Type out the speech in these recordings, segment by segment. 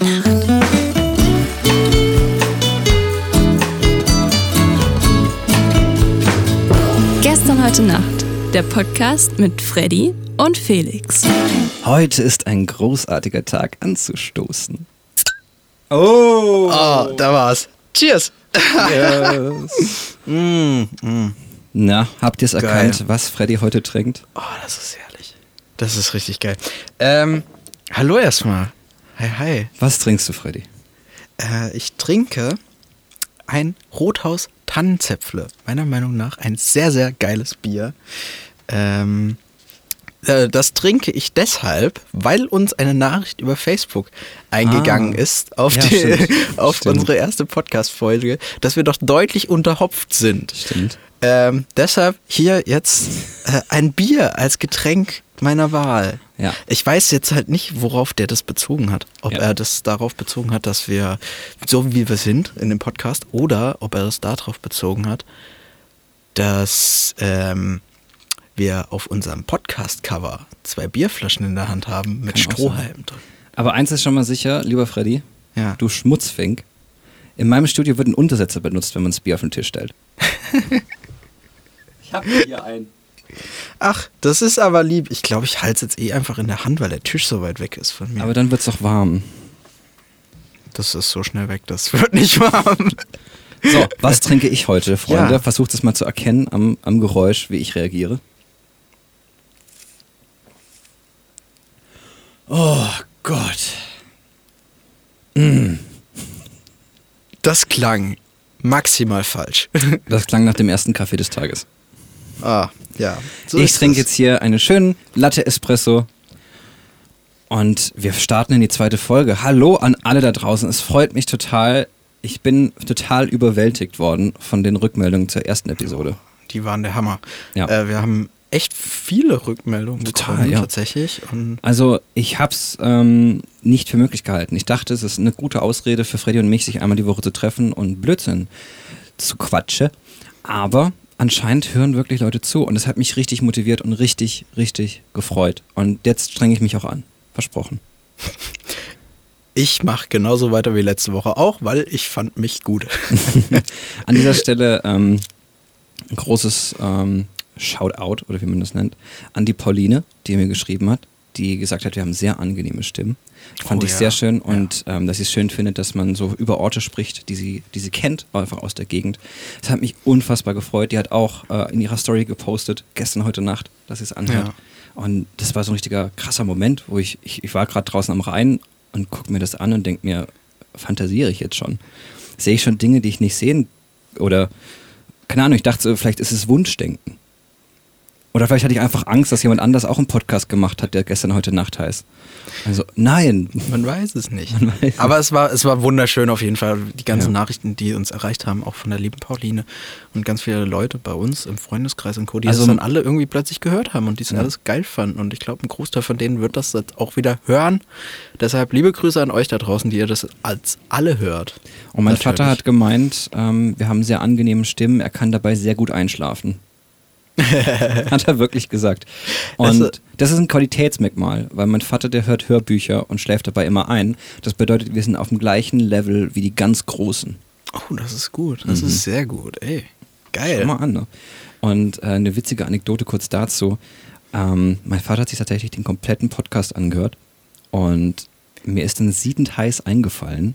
heute Nacht. Gestern heute Nacht. Der Podcast mit Freddy und Felix. Heute ist ein großartiger Tag anzustoßen. Oh! Oh, da war's. Cheers! Yes. mm, mm. Na, habt ihr es erkannt, was Freddy heute trinkt? Oh, das ist herrlich. Das ist richtig geil. Ähm, hallo erstmal. Hi, hi. Was trinkst du, Freddy? Äh, ich trinke ein Rothaus Tannenzäpfle. Meiner Meinung nach ein sehr, sehr geiles Bier. Ähm, äh, das trinke ich deshalb, weil uns eine Nachricht über Facebook eingegangen Ah. ist auf, Ja, die, stimmt. auf Stimmt. unsere erste Podcast-Folge, dass wir doch deutlich unterhopft sind. Stimmt. Ähm, deshalb hier jetzt äh, ein Bier als Getränk meiner Wahl. Ja. Ich weiß jetzt halt nicht, worauf der das bezogen hat. Ob Ja. er das darauf bezogen hat, dass wir so wie wir sind in dem Podcast, oder ob er das darauf bezogen hat, dass ähm, wir auf unserem Podcast-Cover zwei Bierflaschen in der Hand haben mit Kann auch Strohhalmen drin. Aber eins ist schon mal sicher, lieber Freddy, Ja. du Schmutzfink. In meinem Studio wird ein Untersetzer benutzt, wenn man das Bier auf den Tisch stellt. ich hab hier einen. Ach, das ist aber lieb. Ich glaube, ich halte es jetzt eh einfach in der Hand, weil der Tisch so weit weg ist von mir. Aber dann wird's doch warm. das ist so schnell weg, das wird nicht warm. So, was trinke ich heute, Freunde? Ja. Versucht es mal zu erkennen am, am Geräusch, wie ich reagiere. Oh Gott. Das klang maximal falsch. Das klang nach dem ersten Kaffee des Tages. Ah, ja. So ich trinke jetzt hier einen schönen Latte Espresso. Und wir starten in die zweite Folge. Hallo an alle da draußen. Es freut mich total. Ich bin total überwältigt worden von den Rückmeldungen zur ersten Episode. Die waren der Hammer. Ja. Äh, wir haben echt viele Rückmeldungen Total, bekommen, ja. tatsächlich. Und Also ich habe es ähm, nicht für möglich gehalten. Ich dachte, es ist eine gute Ausrede für Freddy und mich, sich einmal die Woche zu treffen und Blödsinn zu quatschen. Aber anscheinend hören wirklich Leute zu und es hat mich richtig motiviert und richtig, richtig gefreut. Und jetzt strenge ich mich auch an. Versprochen. ich mache genauso weiter wie letzte Woche auch, weil ich fand mich gut. An dieser Stelle ähm, ein großes ähm, Shoutout, oder wie man das nennt, an die Pauline, die mir geschrieben hat, die gesagt hat, wir haben sehr angenehme Stimmen. Fand Oh ich ja, sehr schön und ähm, dass sie es schön findet, dass man so über Orte spricht, die sie, die sie kennt, einfach aus der Gegend. Das hat mich unfassbar gefreut. Die hat auch äh, in ihrer Story gepostet, gestern, heute Nacht, dass sie es anhört. Ja. Und das war so ein richtiger krasser Moment, wo ich, ich, ich war gerade draußen am Rhein und gucke mir das an und denke mir, fantasiere ich jetzt schon? Sehe ich schon Dinge, die ich nicht sehen oder keine Ahnung, ich dachte so, vielleicht ist es Wunschdenken. Oder vielleicht hatte ich einfach Angst, dass jemand anders auch einen Podcast gemacht hat, der gestern heute Nacht heißt. Also, nein. Man weiß es nicht. Weiß Aber es war, es war wunderschön auf jeden Fall, die ganzen Ja. Nachrichten, die uns erreicht haben, auch von der lieben Pauline und ganz viele Leute bei uns im Freundeskreis und Co., die Also- das dann alle irgendwie plötzlich gehört haben und die es Ja. alles geil fanden. Und ich glaube, ein Großteil von denen wird das jetzt auch wieder hören. Deshalb liebe Grüße an euch da draußen, die ihr das als alle hört. Und mein Natürlich. Vater hat gemeint, ähm, wir haben sehr angenehme Stimmen, er kann dabei sehr gut einschlafen. hat er wirklich gesagt. Und Also- das ist ein Qualitätsmerkmal, weil mein Vater, der hört Hörbücher und schläft dabei immer ein. Das bedeutet, wir sind auf dem gleichen Level wie die ganz Großen. Oh, das ist gut. Das Mhm. ist sehr gut. Ey, Schau geil. mal an. Ne? Und äh, eine witzige Anekdote kurz dazu. Ähm, mein Vater hat sich tatsächlich den kompletten Podcast angehört und mir ist dann siedend heiß eingefallen,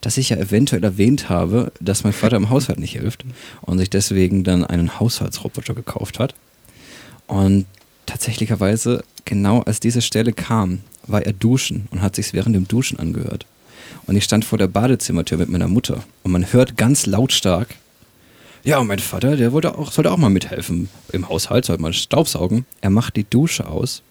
dass ich ja eventuell erwähnt habe, dass mein Vater im Haushalt nicht hilft und sich deswegen dann einen Haushaltsroboter gekauft hat. Und tatsächlicherweise, genau als diese Stelle kam, war er duschen und hat sich während dem Duschen angehört. Und ich stand vor der Badezimmertür mit meiner Mutter und man hört ganz lautstark, ja, mein Vater, der wollte auch, sollte auch mal mithelfen im Haushalt, sollte mal staubsaugen. Er macht die Dusche aus,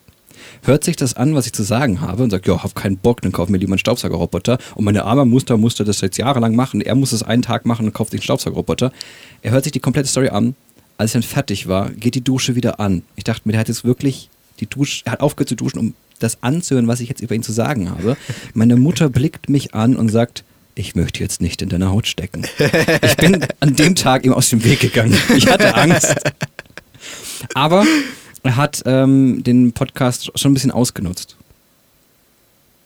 hört sich das an, was ich zu sagen habe und sagt, ja, hab keinen Bock, dann kauf mir lieber einen Staubsaugerroboter. Und meine arme Muster musste das jetzt jahrelang machen. Er muss es einen Tag machen und kauft sich einen Staubsaugerroboter. Er hört sich die komplette Story an. Als er dann fertig war, geht die Dusche wieder an. Ich dachte mir, der hat jetzt wirklich die Dusche, er hat aufgehört zu duschen, um das anzuhören, was ich jetzt über ihn zu sagen habe. Meine Mutter blickt mich an und sagt, ich möchte jetzt nicht in deiner Haut stecken. Ich bin an dem Tag ihm aus dem Weg gegangen. Ich hatte Angst. Aber er hat ähm, den Podcast schon ein bisschen ausgenutzt.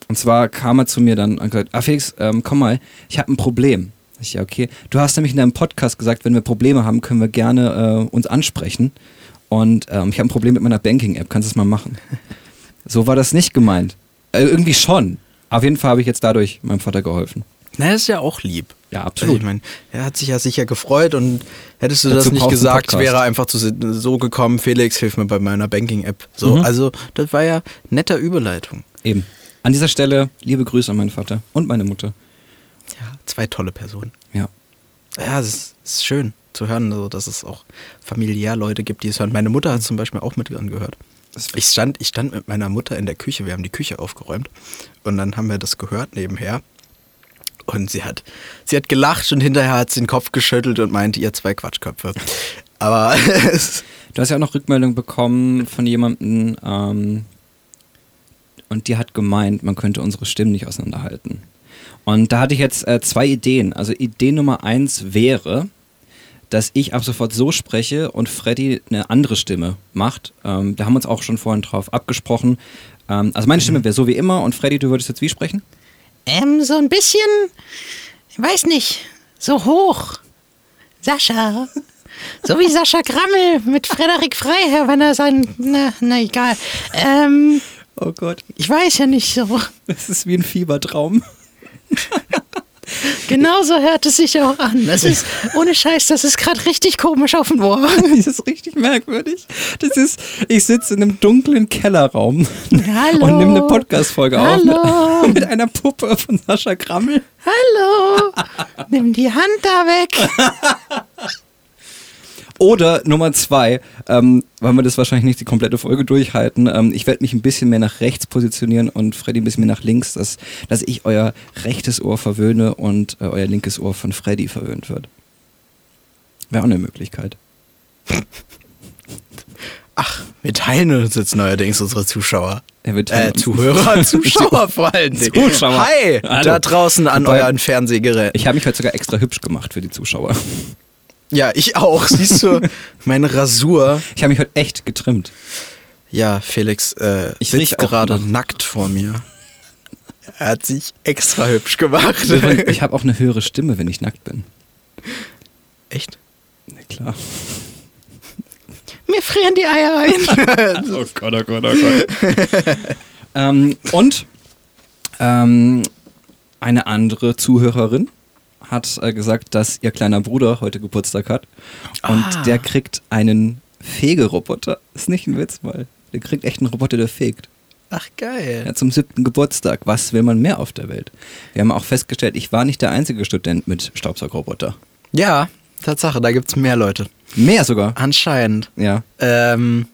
Und zwar kam er zu mir dann und gesagt, ah Felix, ähm, komm mal, ich habe ein Problem. Ich, ja, okay. Du hast nämlich in deinem Podcast gesagt, wenn wir Probleme haben, können wir gerne äh, uns ansprechen. Und ähm, ich habe ein Problem mit meiner Banking-App, kannst du es mal machen? so war das nicht gemeint. Äh, irgendwie schon. Auf jeden Fall habe ich jetzt dadurch meinem Vater geholfen. Na, ist ja auch lieb. Ja, Also absolut. ich meine, er hat sich ja sicher gefreut und hättest du Dazu das nicht gesagt, wäre er einfach zu, so gekommen, Felix, hilf mir bei meiner Banking-App. So, Mhm. also das war ja netter Überleitung. Eben. An dieser Stelle liebe Grüße an meinen Vater und meine Mutter. Ja, zwei tolle Personen. Ja. Ja, es ist, ist schön zu hören, also, dass es auch familiär Leute gibt, die es hören. Meine Mutter hat zum Beispiel auch mit angehört. Ich stand, ich stand mit meiner Mutter in der Küche, wir haben die Küche aufgeräumt und dann haben wir das gehört nebenher. Und sie hat, sie hat gelacht und hinterher hat sie den Kopf geschüttelt und meinte, ihr zwei Quatschköpfe. Aber Du hast ja auch noch Rückmeldung bekommen von jemandem ähm, und die hat gemeint, man könnte unsere Stimmen nicht auseinanderhalten. Und da hatte ich jetzt äh, zwei Ideen. Also Idee Nummer eins wäre, dass ich ab sofort so spreche und Freddy eine andere Stimme macht. Ähm, da haben wir uns auch schon vorhin drauf abgesprochen. Ähm, also meine Stimme wäre so wie immer und Freddy, du würdest jetzt wie sprechen? Ähm, so ein bisschen, ich weiß nicht, so hoch. Sascha. So wie Sascha Grammel mit Frederik Freiherr, wenn er sein. Na, na egal. Ähm, Oh Gott, ich weiß ja nicht so. das ist wie ein Fiebertraum. Genauso hört es sich auch an. Das ist, ohne Scheiß, das ist gerade richtig komisch auf dem Ohr. Das ist richtig merkwürdig. Das ist, ich sitze in einem dunklen Kellerraum Hallo. und nehme eine Podcast-Folge auf mit, mit einer Puppe von Sascha Grammel. Hallo. Nimm die Hand da weg. Oder Nummer zwei, ähm, weil wir das wahrscheinlich nicht die komplette Folge durchhalten, ähm, ich werde mich ein bisschen mehr nach rechts positionieren und Freddy ein bisschen mehr nach links, dass, dass ich euer rechtes Ohr verwöhne und äh, euer linkes Ohr von Freddy verwöhnt wird. Wäre auch eine Möglichkeit. ach, wir teilen uns jetzt neuerdings unsere Zuschauer. Er wird Äh, Zuhörer, Zuschauer vor allen Dingen. Zuschauer. Hi, Hallo. da draußen an Wobei- euren Fernsehgeräten. Ich habe mich heute sogar extra hübsch gemacht für die Zuschauer. Ja, ich auch. Siehst du, meine Rasur. Ich habe mich heute echt getrimmt. Ja, Felix äh, Ich sitzt gerade nackt vor mir. Er hat sich extra hübsch gemacht. Ich habe auch eine höhere Stimme, wenn ich nackt bin. Echt? Na klar. Mir frieren die Eier ein. Oh Gott, oh Gott, oh Gott. ähm, und ähm, eine andere Zuhörerin hat äh, gesagt, dass ihr kleiner Bruder heute Geburtstag hat. Und Ah. der kriegt einen Fegeroboter. Ist nicht ein Witz, weil der kriegt echt einen Roboter, der fegt. Ach, geil. Ja, zum siebten Geburtstag. Was will man mehr auf der Welt? Wir haben auch festgestellt, ich war nicht der einzige Student mit Staubsaugerroboter. Ja, Tatsache, da gibt's mehr Leute. Mehr sogar. Anscheinend. Ja. Ähm,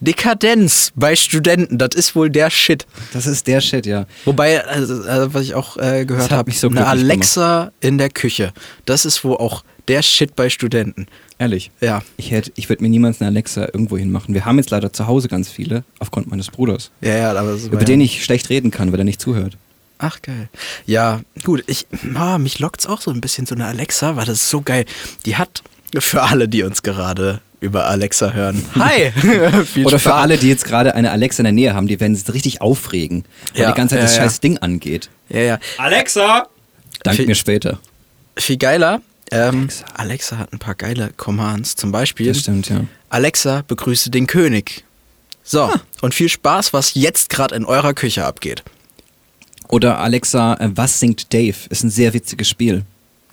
Dekadenz bei Studenten, das ist wohl der Shit. Das ist der Shit, ja. Wobei, also, also, was ich auch äh, gehört habe, so eine Alexa in der Küche. Das ist wohl auch der Shit bei Studenten. Ehrlich. Ja. Ich, hätte, ich würde mir niemals eine Alexa irgendwo hinmachen. Wir haben jetzt leider zu Hause ganz viele, aufgrund meines Bruders, Ja, ja, aber über den ich schlecht reden kann, weil er nicht zuhört. Ach, geil. Ja, gut, ich, ah, mich lockt's auch so ein bisschen, so eine Alexa, weil das ist so geil. Die hat, für alle, die uns gerade über Alexa hören, hi! Viel Oder für alle, die jetzt gerade eine Alexa in der Nähe haben, die werden sich richtig aufregen, weil Ja, die ganze Zeit das ja, ja. scheiß Ding angeht. Ja, ja. Alexa! Dank Viel- mir später. Viel geiler. Ähm, Alexa. Alexa. hat ein paar geile Commands. Zum Beispiel, Das stimmt, ja. Alexa, begrüße den König. So, Ah. und viel Spaß, was jetzt gerade in eurer Küche abgeht. Oder Alexa, äh, was singt Dave? Ist ein sehr witziges Spiel.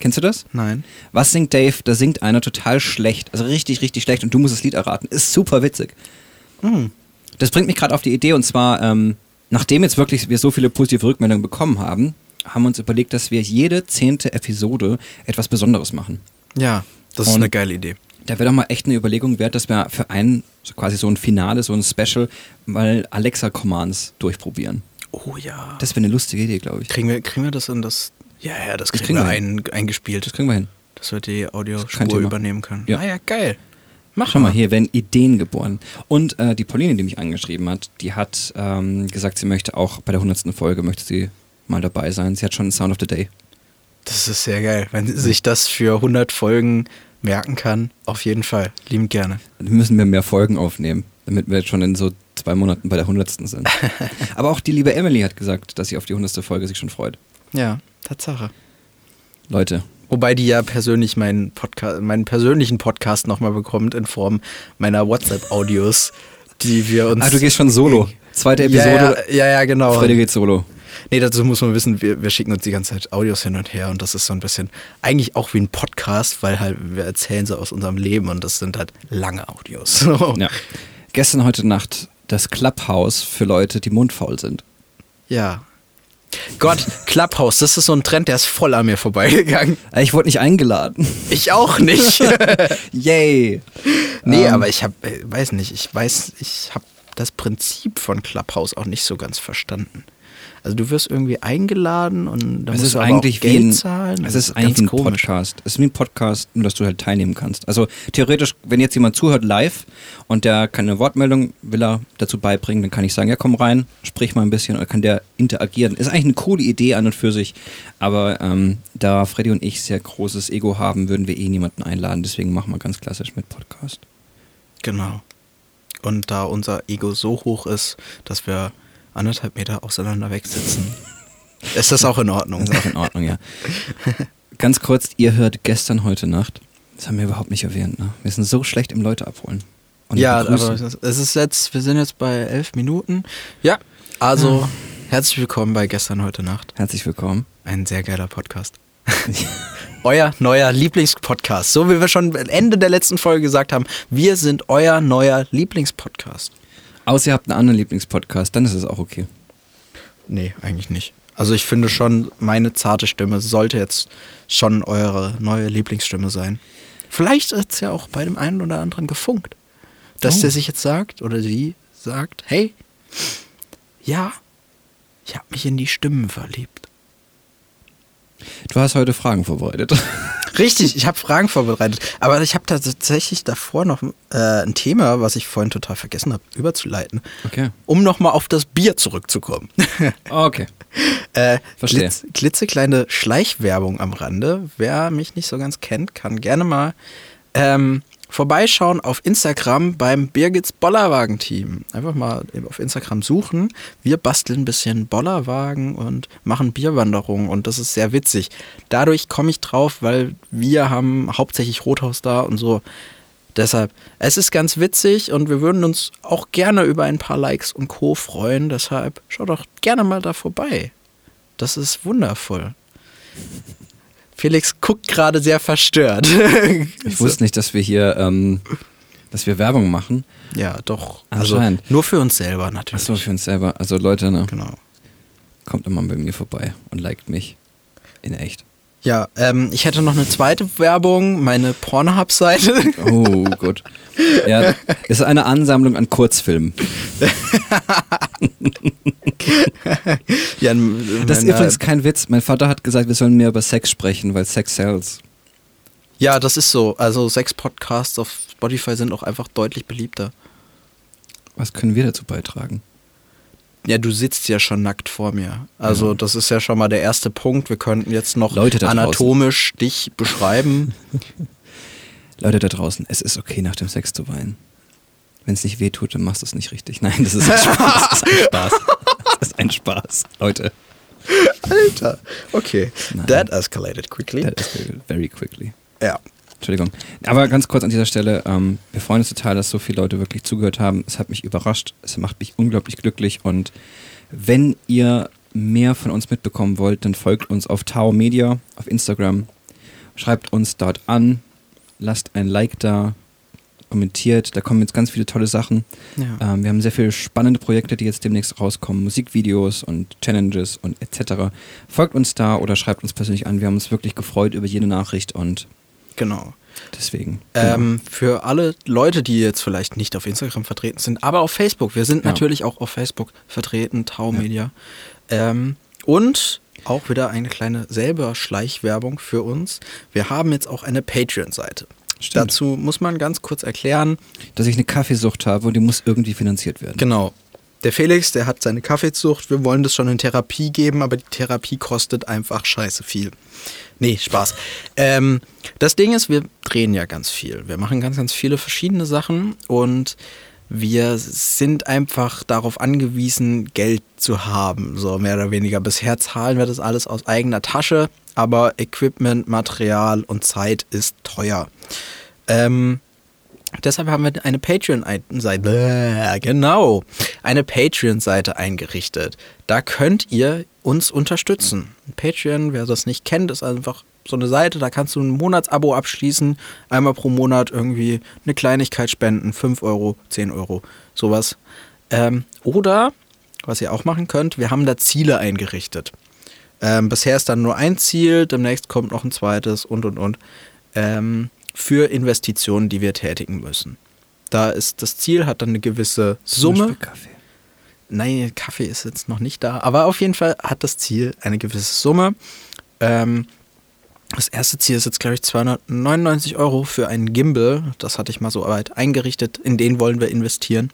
Kennst du das? Nein. Was singt Dave? Da singt einer total schlecht. Also richtig, richtig schlecht und du musst das Lied erraten. Ist super witzig. Hm. Das bringt mich gerade auf die Idee und zwar, ähm, nachdem jetzt wirklich wir so viele positive Rückmeldungen bekommen haben, haben wir uns überlegt, dass wir jede zehnte Episode etwas Besonderes machen. Ja, das ist Und- eine geile Idee. Da wäre doch mal echt eine Überlegung wert, dass wir für ein, so quasi so ein Finale, so ein Special, mal Alexa-Commands durchprobieren. Oh ja. Das wäre eine lustige Idee, glaube ich. kriegen, wir, kriegen wir das in das. Ja, ja, das kriegen, kriegen wir ein, eingespielt. Das kriegen wir hin. dass wir die Audiospur übernehmen können. Ja. Ah ja, geil. Mach Schau mal, hier werden Ideen geboren. Und äh, die Pauline, die mich angeschrieben hat, die hat ähm, gesagt, sie möchte auch bei der 100. Folge, möchte sie mal dabei sein. Sie hat schon einen Sound of the Day. Das ist sehr geil. Wenn sie sich das für 100 Folgen merken kann, auf jeden Fall. Liebend gerne. Dann müssen wir mehr Folgen aufnehmen, damit wir jetzt schon in so zwei Monaten bei der hundertsten sind. Aber auch die liebe Emily hat gesagt, dass sie auf die hundertste Folge sich schon freut. Ja, Tatsache. Leute, Wobei die ja persönlich meinen, Podca meinen persönlichen Podcast nochmal bekommt in Form meiner WhatsApp-Audios, die wir uns. ah, du gehst schon solo. Zweite Episode, Ja, ja, ja, ja genau. Freddy geht solo. Nee, dazu muss man wissen, wir, wir schicken uns die ganze Zeit Audios hin und her und das ist so ein bisschen eigentlich auch wie ein Podcast, weil halt wir erzählen so aus unserem Leben und das sind halt lange Audios. So. Ja. Gestern, heute Nacht das Clubhouse für Leute, die mundfaul sind. ja. Gott, Clubhouse, das ist so ein Trend, der ist voll an mir vorbeigegangen. Äh, Ich wurde nicht eingeladen. Ich auch nicht. Yay! nee, Ähm. aber ich hab, äh, weiß nicht, ich weiß, ich habe das Prinzip von Clubhouse auch nicht so ganz verstanden. Also du wirst irgendwie eingeladen und dann Es musst ist du eigentlich auch Geld ein, zahlen. es Das ist eigentlich ein komisch. Podcast. Es ist wie ein Podcast, nur dass du halt teilnehmen kannst. Also theoretisch, wenn jetzt jemand zuhört live und der keine Wortmeldung will er dazu beibringen, dann kann ich sagen, ja komm rein, sprich mal ein bisschen oder kann der interagieren. Ist eigentlich eine coole Idee an und für sich, aber ähm, da Freddy und ich sehr großes Ego haben, würden wir eh niemanden einladen. Deswegen machen wir ganz klassisch mit Podcast. Genau. Und da unser Ego so hoch ist, dass wir anderthalb Meter auseinander wegsitzen, ist das auch in Ordnung. Ist auch in Ordnung, ja. Ganz kurz, ihr hört gestern, heute Nacht. Das haben wir überhaupt nicht erwähnt, ne? Wir sind so schlecht im Leute abholen. Ja, aber es- ist jetzt, wir sind jetzt bei elf Minuten. Ja, also herzlich willkommen bei Gestern, heute Nacht. Herzlich willkommen. Ein sehr geiler Podcast. euer neuer Lieblingspodcast. So wie wir schon am Ende der letzten Folge gesagt haben, wir sind euer neuer Lieblingspodcast. Außer ihr habt einen anderen Lieblingspodcast, dann ist es auch okay. Nee, eigentlich nicht. Also ich finde schon, meine zarte Stimme sollte jetzt schon eure neue Lieblingsstimme sein. Vielleicht ist es ja auch bei dem einen oder anderen gefunkt. Dass Oh. der sich jetzt sagt oder sie sagt, hey, ja, ich habe mich in die Stimmen verliebt. Du hast heute Fragen vorbereitet. Richtig, ich habe Fragen vorbereitet. Aber ich habe tatsächlich davor noch äh, ein Thema, was ich vorhin total vergessen habe, überzuleiten. Okay. Um nochmal auf das Bier zurückzukommen. Okay. Äh, Verstehe. glitz, klitzekleine Schleichwerbung am Rande. Wer mich nicht so ganz kennt, kann gerne mal ähm, vorbeischauen auf Instagram beim Birgits Bollerwagen-Team. Einfach mal auf Instagram suchen. Wir basteln ein bisschen Bollerwagen und machen Bierwanderungen und das ist sehr witzig. Dadurch komme ich drauf, weil wir haben hauptsächlich Rothaus da und so. Deshalb, es ist ganz witzig und wir würden uns auch gerne über ein paar Likes und Co. freuen. Deshalb schaut doch gerne mal da vorbei. Das ist wundervoll. Felix guckt gerade sehr verstört. Ich wusste nicht, dass wir hier, ähm, dass wir Werbung machen. Ja, doch. Also nur für uns selber natürlich. Achso, für uns selber. Also Leute, ne, Genau. kommt immer bei mir vorbei und liked mich. In echt. Ja, ähm, ich hätte noch eine zweite Werbung, meine Pornhub-Seite. Oh, gut. Ja, ist eine Ansammlung an Kurzfilmen. ja, Das ist übrigens kein Witz. Mein Vater hat gesagt, wir sollen mehr über Sex sprechen, weil Sex sells. ja, das ist so. Also sechs Podcasts auf Spotify sind auch einfach deutlich beliebter. Was können wir dazu beitragen? Ja, du sitzt ja schon nackt vor mir. Also das ist ja schon mal der erste Punkt. Wir könnten jetzt noch anatomisch dich beschreiben. Leute da draußen, es ist okay, nach dem Sex zu weinen. Wenn es nicht weh tut, dann machst du es nicht richtig. Nein, das ist ein Spaß. Das ist ein Spaß. Das ist ein Spaß, Leute. Alter. Okay. Nein. That escalated quickly. That escalated very quickly. Ja. Entschuldigung. Aber ganz kurz an dieser Stelle, ähm, wir freuen uns total, dass so viele Leute wirklich zugehört haben. Es hat mich überrascht, es macht mich unglaublich glücklich und wenn ihr mehr von uns mitbekommen wollt, dann folgt uns auf Tao Media auf Instagram, schreibt uns dort an, lasst ein Like da, kommentiert, da kommen jetzt ganz viele tolle Sachen. Ja. Ähm, wir haben sehr viele spannende Projekte, die jetzt demnächst rauskommen, Musikvideos und Challenges und etc. Folgt uns da oder schreibt uns persönlich an. Wir haben uns wirklich gefreut über jede Nachricht und Genau. deswegen. genau. Ähm, für alle Leute, die jetzt vielleicht nicht auf Instagram vertreten sind, aber auf Facebook. Wir sind Ja. natürlich auch auf Facebook vertreten, Tau Media. Ähm, und auch wieder eine kleine selber Schleichwerbung für uns. Wir haben jetzt auch eine Patreon-Seite. Dazu muss man ganz kurz erklären, Dass ich eine Kaffeesucht habe und die muss irgendwie finanziert werden. Genau. Der Felix, der hat seine Kaffeezucht. Wir wollen das schon in Therapie geben, aber die Therapie kostet einfach scheiße viel. Nee, Spaß. Ähm, das Ding ist, wir drehen ja ganz viel. Wir machen ganz, ganz viele verschiedene Sachen und wir sind einfach darauf angewiesen, Geld zu haben, so mehr oder weniger. Bisher zahlen wir das alles aus eigener Tasche, aber Equipment, Material und Zeit ist teuer. Ähm, deshalb haben wir eine Patreon-Seite, genau, eine Patreon-Seite eingerichtet. Da könnt ihr uns unterstützen. Patreon, wer das nicht kennt, ist einfach so eine Seite, da kannst du ein Monatsabo abschließen, einmal pro Monat irgendwie eine Kleinigkeit spenden, 5 Euro, 10 Euro, sowas. Ähm, oder, was ihr auch machen könnt, wir haben da Ziele eingerichtet. Ähm, bisher ist dann nur ein Ziel, demnächst kommt noch ein zweites und und und. Ähm, für Investitionen, die wir tätigen müssen. Da ist das Ziel, hat dann eine gewisse Summe. Kaffee. Nein, Kaffee ist jetzt noch nicht da, aber auf jeden Fall hat das Ziel eine gewisse Summe. Ähm, das erste Ziel ist jetzt, glaube ich, 299 Euro für einen Gimbal. Das hatte ich mal so weit eingerichtet. In den wollen wir investieren.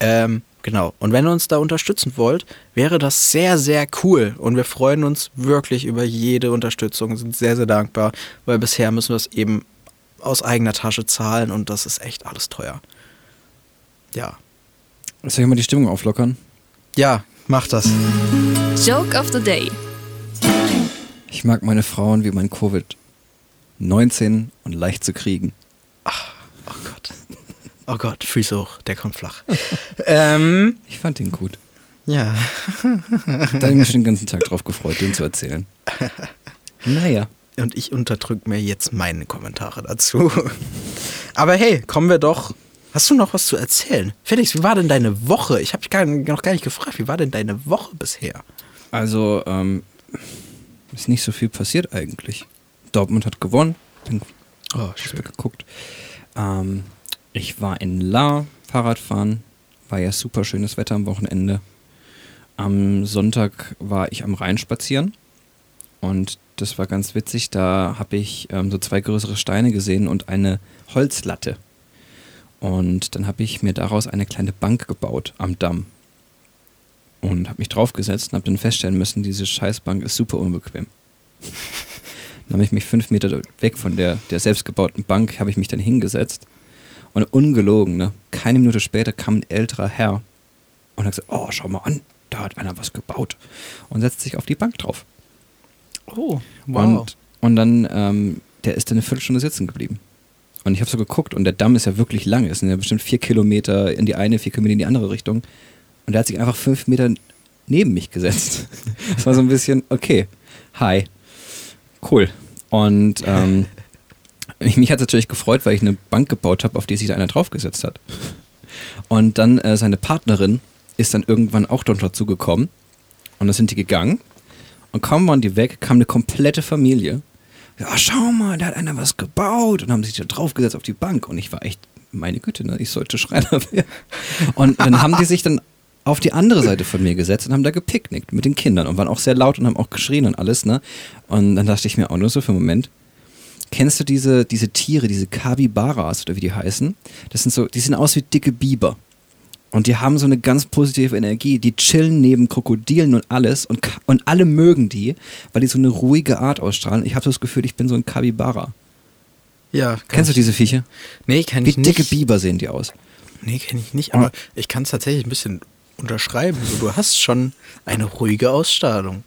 Ähm, genau. Und wenn ihr uns da unterstützen wollt, wäre das sehr, sehr cool. Und wir freuen uns wirklich über jede Unterstützung, sind sehr, sehr dankbar, weil bisher müssen wir es eben aus eigener Tasche zahlen und das ist echt alles teuer. Ja. Soll ich mal die Stimmung auflockern? Ja, mach das. Joke of the Day. Ich mag meine Frauen wie mein Covid. 19 und leicht zu kriegen. Oh Gott. Oh Gott, Füße hoch, der kommt flach. ähm, Ich fand den gut. ja. Da habe ich mich schon den ganzen Tag drauf gefreut, den zu erzählen. Naja. Und ich unterdrück mir jetzt meine Kommentare dazu. Aber hey, kommen wir doch. Hast du noch was zu erzählen? Felix, wie war denn deine Woche? Ich habe dich noch gar nicht gefragt. Wie war denn deine Woche bisher? Also, ähm, ist nicht so viel passiert eigentlich. Dortmund hat gewonnen. Bin Oh, Fußball geguckt. Ähm, ich war in La Fahrradfahren. War ja super schönes Wetter am Wochenende. Am Sonntag war ich am Rhein spazieren. Und das war ganz witzig. Da habe ich ähm, so zwei größere Steine gesehen und eine Holzlatte. Und dann habe ich mir daraus eine kleine Bank gebaut am Damm. Und habe mich draufgesetzt und habe dann feststellen müssen, diese Scheißbank ist super unbequem. Dann habe ich mich fünf Meter weg von der, der selbstgebauten Bank, habe ich mich dann hingesetzt. Und ungelogen, ne? keine Minute später kam ein älterer Herr und hat gesagt, oh, schau mal an, da hat einer was gebaut. Und setzt sich auf die Bank drauf. Oh, Und, und dann, ähm, der ist dann eine Viertelstunde sitzen geblieben. Und ich habe so geguckt und der Damm ist ja wirklich lang. Es sind ja bestimmt vier Kilometer in die eine, vier Kilometer in die andere Richtung. Und der hat sich einfach fünf Meter neben mich gesetzt. Das war so ein bisschen, okay, hi, cool. Und ähm, ich- mich hat es natürlich gefreut, weil ich eine Bank gebaut habe, auf die sich da einer draufgesetzt hat. Und dann äh, seine Partnerin ist dann irgendwann auch dort dazugekommen. Und dann sind die gegangen. Und kaum waren die weg, kam eine komplette Familie. Ja, schau mal, da hat einer was gebaut und haben sich da draufgesetzt auf die Bank. Und ich war echt, meine Güte, ne, ich sollte Schreiner werden. Und dann haben die sich dann auf die andere Seite von mir gesetzt und haben da gepicknickt mit den Kindern und waren auch sehr laut und haben auch geschrien und alles, ne? Und dann dachte ich mir auch nur so für einen Moment, kennst du diese, diese Tiere, diese Kabibaras oder wie die heißen? Das sind so, die sehen aus wie dicke Biber. Und die haben so eine ganz positive Energie. Die chillen neben Krokodilen und alles und, und alle mögen die, weil die so eine ruhige Art ausstrahlen. Ich habe das Gefühl, ich bin so ein Kabibara. Ja, Kennst du diese Viecher? Nee, kenn Wie ich nicht. dicke Biber sehen die aus. Nee, kenne ich nicht, aber ich kann es tatsächlich ein bisschen unterschreiben. So, du hast schon eine ruhige Ausstrahlung.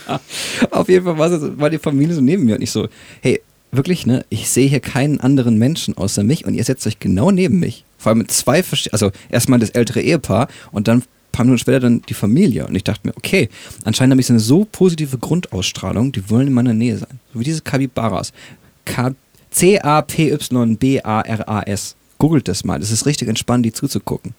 Auf jeden Fall war die Familie so neben mir und ich so, hey, wirklich, ne? Ich sehe hier keinen anderen Menschen außer mich und ihr setzt euch genau neben mich. Vor allem mit zwei verschiedenen, also erstmal das ältere Ehepaar und dann ein paar Minuten später dann die Familie. Und ich dachte mir, okay, anscheinend habe ich so eine so positive Grundausstrahlung, die wollen in meiner Nähe sein. So wie diese Kabibaras. K- C-A-P-Y-B-A-R-A-S. Googelt das mal, das ist richtig entspannt, die zuzugucken.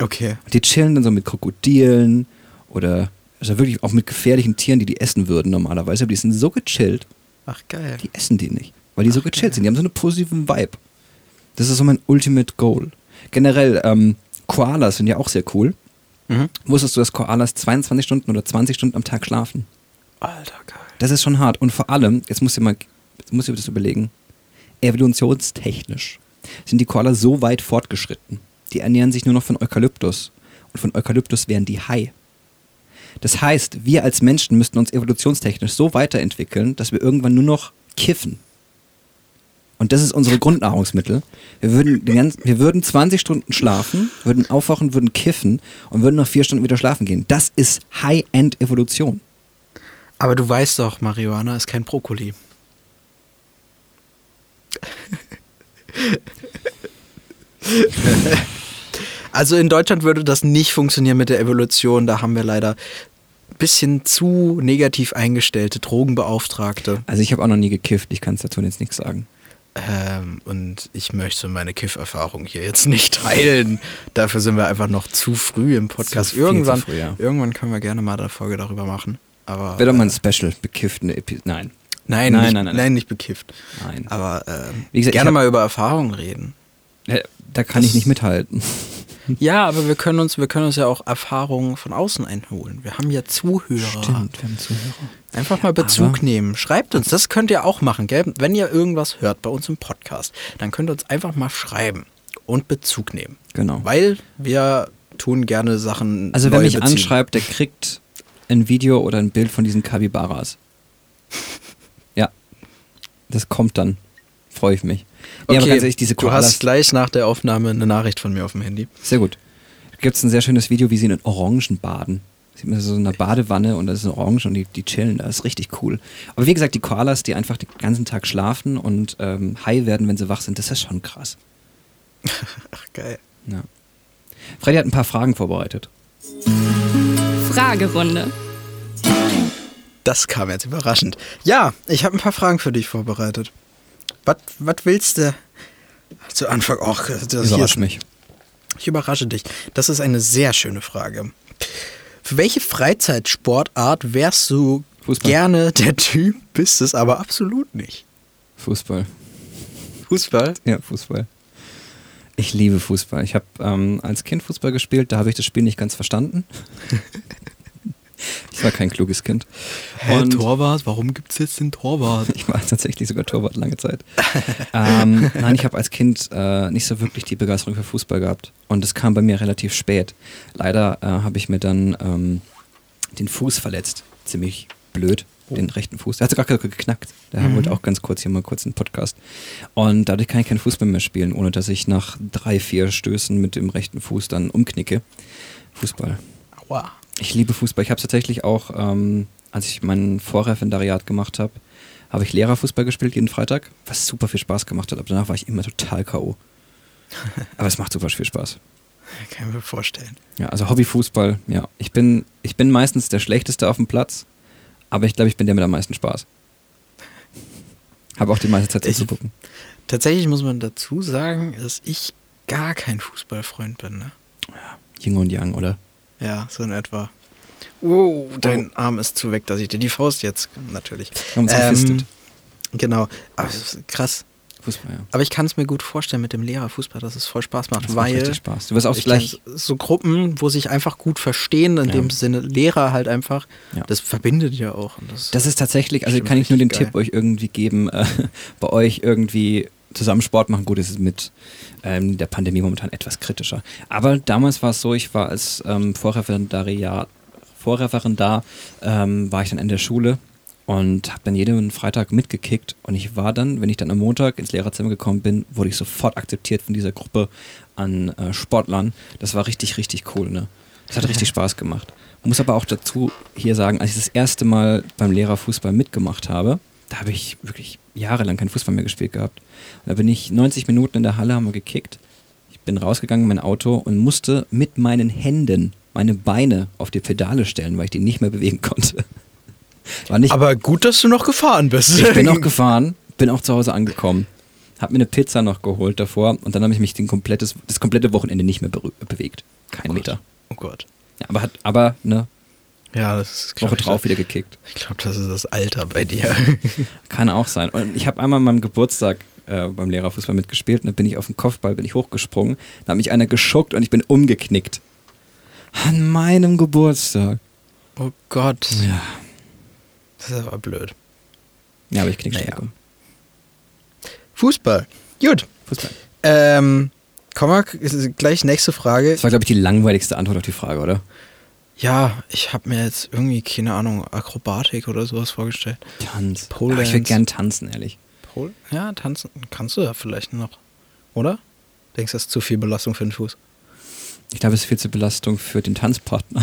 Okay. Die chillen dann so mit Krokodilen oder also wirklich auch mit gefährlichen Tieren, die die essen würden normalerweise. Aber die sind so gechillt, Ach, geil. die essen die nicht. Weil die so Ach, gechillt geil. sind. Die haben so einen positiven Vibe. Das ist so mein Ultimate Goal. Generell, ähm, Koalas sind ja auch sehr cool. Mhm. Wusstest du, dass Koalas 22 Stunden oder 20 Stunden am Tag schlafen? Alter, geil. Das ist schon hart. Und vor allem, jetzt musst du mal, jetzt musst du dir das überlegen, evolutionstechnisch sind die Koalas so weit fortgeschritten. Die ernähren sich nur noch von Eukalyptus. Und von Eukalyptus wären die Hai. Das heißt, wir als Menschen müssten uns evolutionstechnisch so weiterentwickeln, dass wir irgendwann nur noch kiffen. Und das ist unsere Grundnahrungsmittel. Wir würden, den ganzen, wir würden 20 Stunden schlafen, würden aufwachen, würden kiffen und würden noch vier Stunden wieder schlafen gehen. Das ist High-End-Evolution. Aber du weißt doch, Marihuana ist kein Brokkoli. also in Deutschland würde das nicht funktionieren mit der Evolution. Da haben wir leider ein bisschen zu negativ eingestellte Drogenbeauftragte. Also ich habe auch noch nie gekifft, ich kann es dazu jetzt nichts sagen. Ähm, und ich möchte meine Kiff-Erfahrung hier jetzt nicht teilen. Dafür sind wir einfach noch zu früh im Podcast. Irgendwann, früh, ja. irgendwann können wir gerne mal eine Folge darüber machen. Aber Wäre doch mal ein äh, Special, bekiffte Episode. Nein. nein, Nein, nicht, nein, nein, nein, nicht bekifft. Nein. Aber Wie gesagt, gerne hab- mal über Erfahrungen reden. Äh, Da kann Das- ich nicht mithalten. Ja, aber wir können uns, wir können uns ja auch Erfahrungen von außen einholen. Wir haben ja Zuhörer. wir haben Zuhörer. Einfach mal Bezug Aber- nehmen. Schreibt uns, das könnt ihr auch machen, gell? Wenn ihr irgendwas hört bei uns im Podcast, dann könnt ihr uns einfach mal schreiben und Bezug nehmen. Genau. Weil wir tun gerne Sachen. Also wer mich beziehen. anschreibt, der kriegt ein Video oder ein Bild von diesen Kabibaras. Ja. Das kommt dann. Freue ich mich. Nee, aber ganz ehrlich, diese du hast gleich nach der Aufnahme eine Nachricht von mir auf dem Handy. sehr gut. Da gibt es ein sehr schönes Video, wie sie in Orangen baden. Sieht man so in einer Badewanne und da ist eine Orange und die, die chillen, das ist richtig cool. Aber wie gesagt, die Koalas, die einfach den ganzen Tag schlafen und ähm, high werden, wenn sie wach sind, das ist schon krass. Ach, geil. Ja. Freddy hat ein paar Fragen vorbereitet. Fragerunde. Das kam jetzt überraschend. Ja, ich habe ein paar Fragen für dich vorbereitet. Was willst du zu Anfang? Och, das hier Überrasch mich. Ich überrasche dich. Das ist eine sehr schöne Frage. Für welche Freizeitsportart wärst du Fußball. gerne der Typ, bist es aber absolut nicht? Fußball. Fußball? Ja, Fußball. Ich liebe Fußball. Ich habe ähm, als Kind Fußball gespielt, da habe ich das Spiel nicht ganz verstanden. ich war kein kluges Kind. Und Torwart? Warum gibt es jetzt den Torwart? ich war tatsächlich sogar Torwart lange Zeit. ähm, nein, ich habe als Kind äh, nicht so wirklich die Begeisterung für Fußball gehabt. Und das kam bei mir relativ spät. Leider äh, habe ich mir dann ähm, den Fuß verletzt. Ziemlich blöd. Den rechten Fuß. Der hat sogar geknackt. Der wollte auch ganz kurz hier mal kurz einen Podcast. Und dadurch kann ich keinen Fußball mehr spielen, ohne dass ich nach drei, vier Stößen mit dem rechten Fuß dann umknicke. Fußball. Aua. Ich liebe Fußball. Ich habe tatsächlich auch, ähm, als ich mein Vorreferendariat gemacht habe, habe ich Lehrerfußball gespielt jeden Freitag, was super viel Spaß gemacht hat. Aber danach war ich immer total K.O. Aber es macht super viel Spaß. Kann ich mir vorstellen. Ja, also Hobbyfußball, ja. Ich bin, ich bin meistens der Schlechteste auf dem Platz, aber ich glaube, ich bin der mit am meisten Spaß. Habe auch die meiste Zeit Ich- zuzugucken. Tatsächlich muss man dazu sagen, dass ich gar kein Fußballfreund bin. Ne? Yin und Yang, oder? Ja, so in etwa. Wow, dein Arm ist zu weg, dass ich dir die Faust jetzt natürlich. Haben uns gefistet. Genau, aber krass. Fußball, ja. Aber ich kann es mir gut vorstellen mit dem Lehrer Fußball, dass es voll Spaß macht, Das macht weil richtig Spaß. Du wirst auch ich gleich, so Gruppen, wo sich einfach gut verstehen, in Ja. dem Sinne Lehrer halt einfach, Ja. das verbindet ja auch. Und das, Das ist tatsächlich, also kann ich nur den richtig Tipp euch irgendwie geben, äh, bei euch irgendwie zusammen Sport machen. Gut, es ist mit ähm, der Pandemie momentan etwas kritischer. Aber damals war es so, ich war als ähm, Vorreferendariat, Vorreferendar, ähm, war ich dann in der Schule und habe dann jeden Freitag mitgekickt und ich war dann, wenn ich dann am Montag ins Lehrerzimmer gekommen bin, wurde ich sofort akzeptiert von dieser Gruppe an äh, Sportlern. Das war richtig, richtig cool, ne? Das hat richtig Spaß gemacht. Muss aber auch dazu hier sagen, als ich das erste Mal beim Lehrerfußball mitgemacht habe, da habe ich wirklich jahrelang keinen Fußball mehr gespielt gehabt. Und da bin ich 90 Minuten in der Halle, haben wir gekickt. Ich bin rausgegangen in mein Auto und musste mit meinen Händen meine Beine auf die Pedale stellen, weil ich die nicht mehr bewegen konnte. War nicht, aber gut, dass du noch gefahren bist. ich bin auch gefahren, bin auch zu Hause angekommen, habe mir eine Pizza noch geholt davor und dann habe ich mich den komplettes, das komplette Wochenende nicht mehr bewegt. Kein Meter. Oh Gott. Ja, aber hat, aber ne, Ja, das ist Woche ich, drauf wieder gekickt. Ich glaube, das ist das Alter bei dir. Kann auch sein. Und ich habe einmal an meinem Geburtstag äh, beim Lehrerfußball mitgespielt und dann bin ich auf den Kopfball, bin ich hochgesprungen, da hat mich einer geschuckt und ich bin umgeknickt. An meinem Geburtstag. oh Gott. Ja. Das ist aber blöd. Ja, aber ich knick Naja. schon um. Fußball. Gut. Fußball. Ähm, komm mal, gleich nächste Frage. Das war, glaube ich, die langweiligste Antwort auf die Frage, oder? Ja, ich habe mir jetzt irgendwie, keine Ahnung, Akrobatik oder sowas vorgestellt. Tanz. Pole Aber ich würde Dance. gern tanzen, ehrlich. Pol ja, tanzen kannst du ja vielleicht noch. Oder? Denkst du, das ist zu viel Belastung für den Fuß? Ich glaube, es ist viel zu Belastung für den Tanzpartner.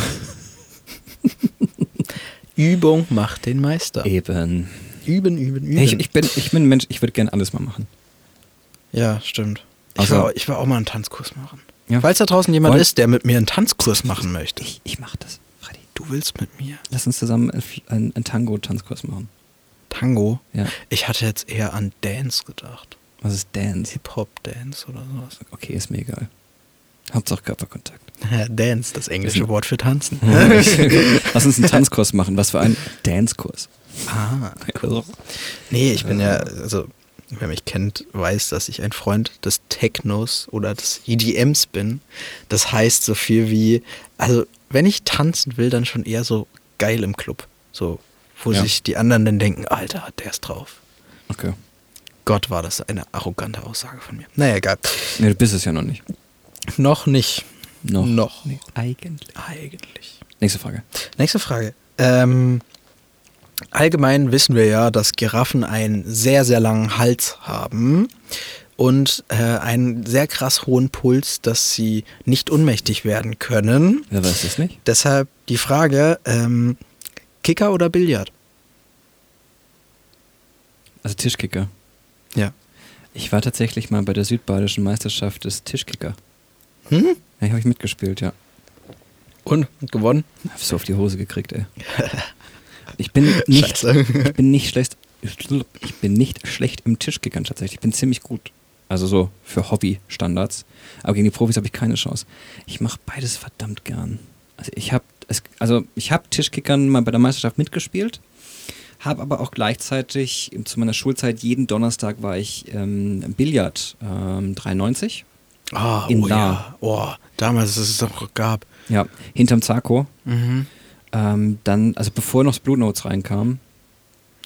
Übung macht den Meister. Eben. Üben, üben, üben. Ich, ich, bin, ich bin ein Mensch, ich würde gerne alles mal machen. ja, stimmt. Ich, Also- auch- ich will auch mal einen Tanzkurs machen. Ja. Falls da draußen jemand Wollt- ist, der mit mir einen Tanzkurs machen möchte. Ich, ich mache das, Freddy. Du willst mit mir Lass uns zusammen einen, einen Tango-Tanzkurs machen. Tango? Ja. Ich hatte jetzt eher an Dance gedacht. Was ist Dance? Hip-Hop-Dance oder sowas. Okay, ist mir egal. Hauptsache Körperkontakt. Dance, das englische Wort für tanzen. Lass uns einen Tanzkurs machen. Was für ein Dancekurs. ah, Nee, ich bin ja, also wer mich kennt, weiß, dass ich ein Freund des Technos oder des EDMs bin. Das heißt so viel wie, also wenn ich tanzen will, dann schon eher so geil im Club. So, wo Ja. sich die anderen dann denken, Alter, der ist drauf. Okay. Gott, war das eine arrogante Aussage von mir. Naja, egal. Nee, du bist es ja noch nicht. Noch nicht. Noch. Noch. Nee, eigentlich. Eigentlich. Nächste Frage. Nächste Frage. Ähm, allgemein wissen wir ja, dass Giraffen einen sehr, sehr langen Hals haben und äh, einen sehr krass hohen Puls, dass sie nicht unmächtig werden können. Wer weiß das nicht? Deshalb die Frage, ähm, Kicker oder Billard? Also Tischkicker. Ja. Ich war tatsächlich mal bei der südbadischen Meisterschaft des Tischkicker. Hm? Ja, habe ich mitgespielt, ja. Und? Gewonnen? Hab so auf die Hose gekriegt, ey. Ich bin nicht, Scheiße. ich bin nicht schlecht, ich bin nicht schlecht im Tischkickern tatsächlich. Ich bin ziemlich gut. Also so für Hobby-Standards. Aber gegen die Profis habe ich keine Chance. Ich mache beides verdammt gern. Also ich habe also ich habe Tischkickern mal bei der Meisterschaft mitgespielt, habe aber auch gleichzeitig zu meiner Schulzeit jeden Donnerstag war ich ähm, Billard ähm, 93. Ah, In oh La. ja. Oh, damals, dass es noch gab. Ja, hinterm Zako. Mhm. Ähm, dann, also bevor noch das Blue Notes reinkam,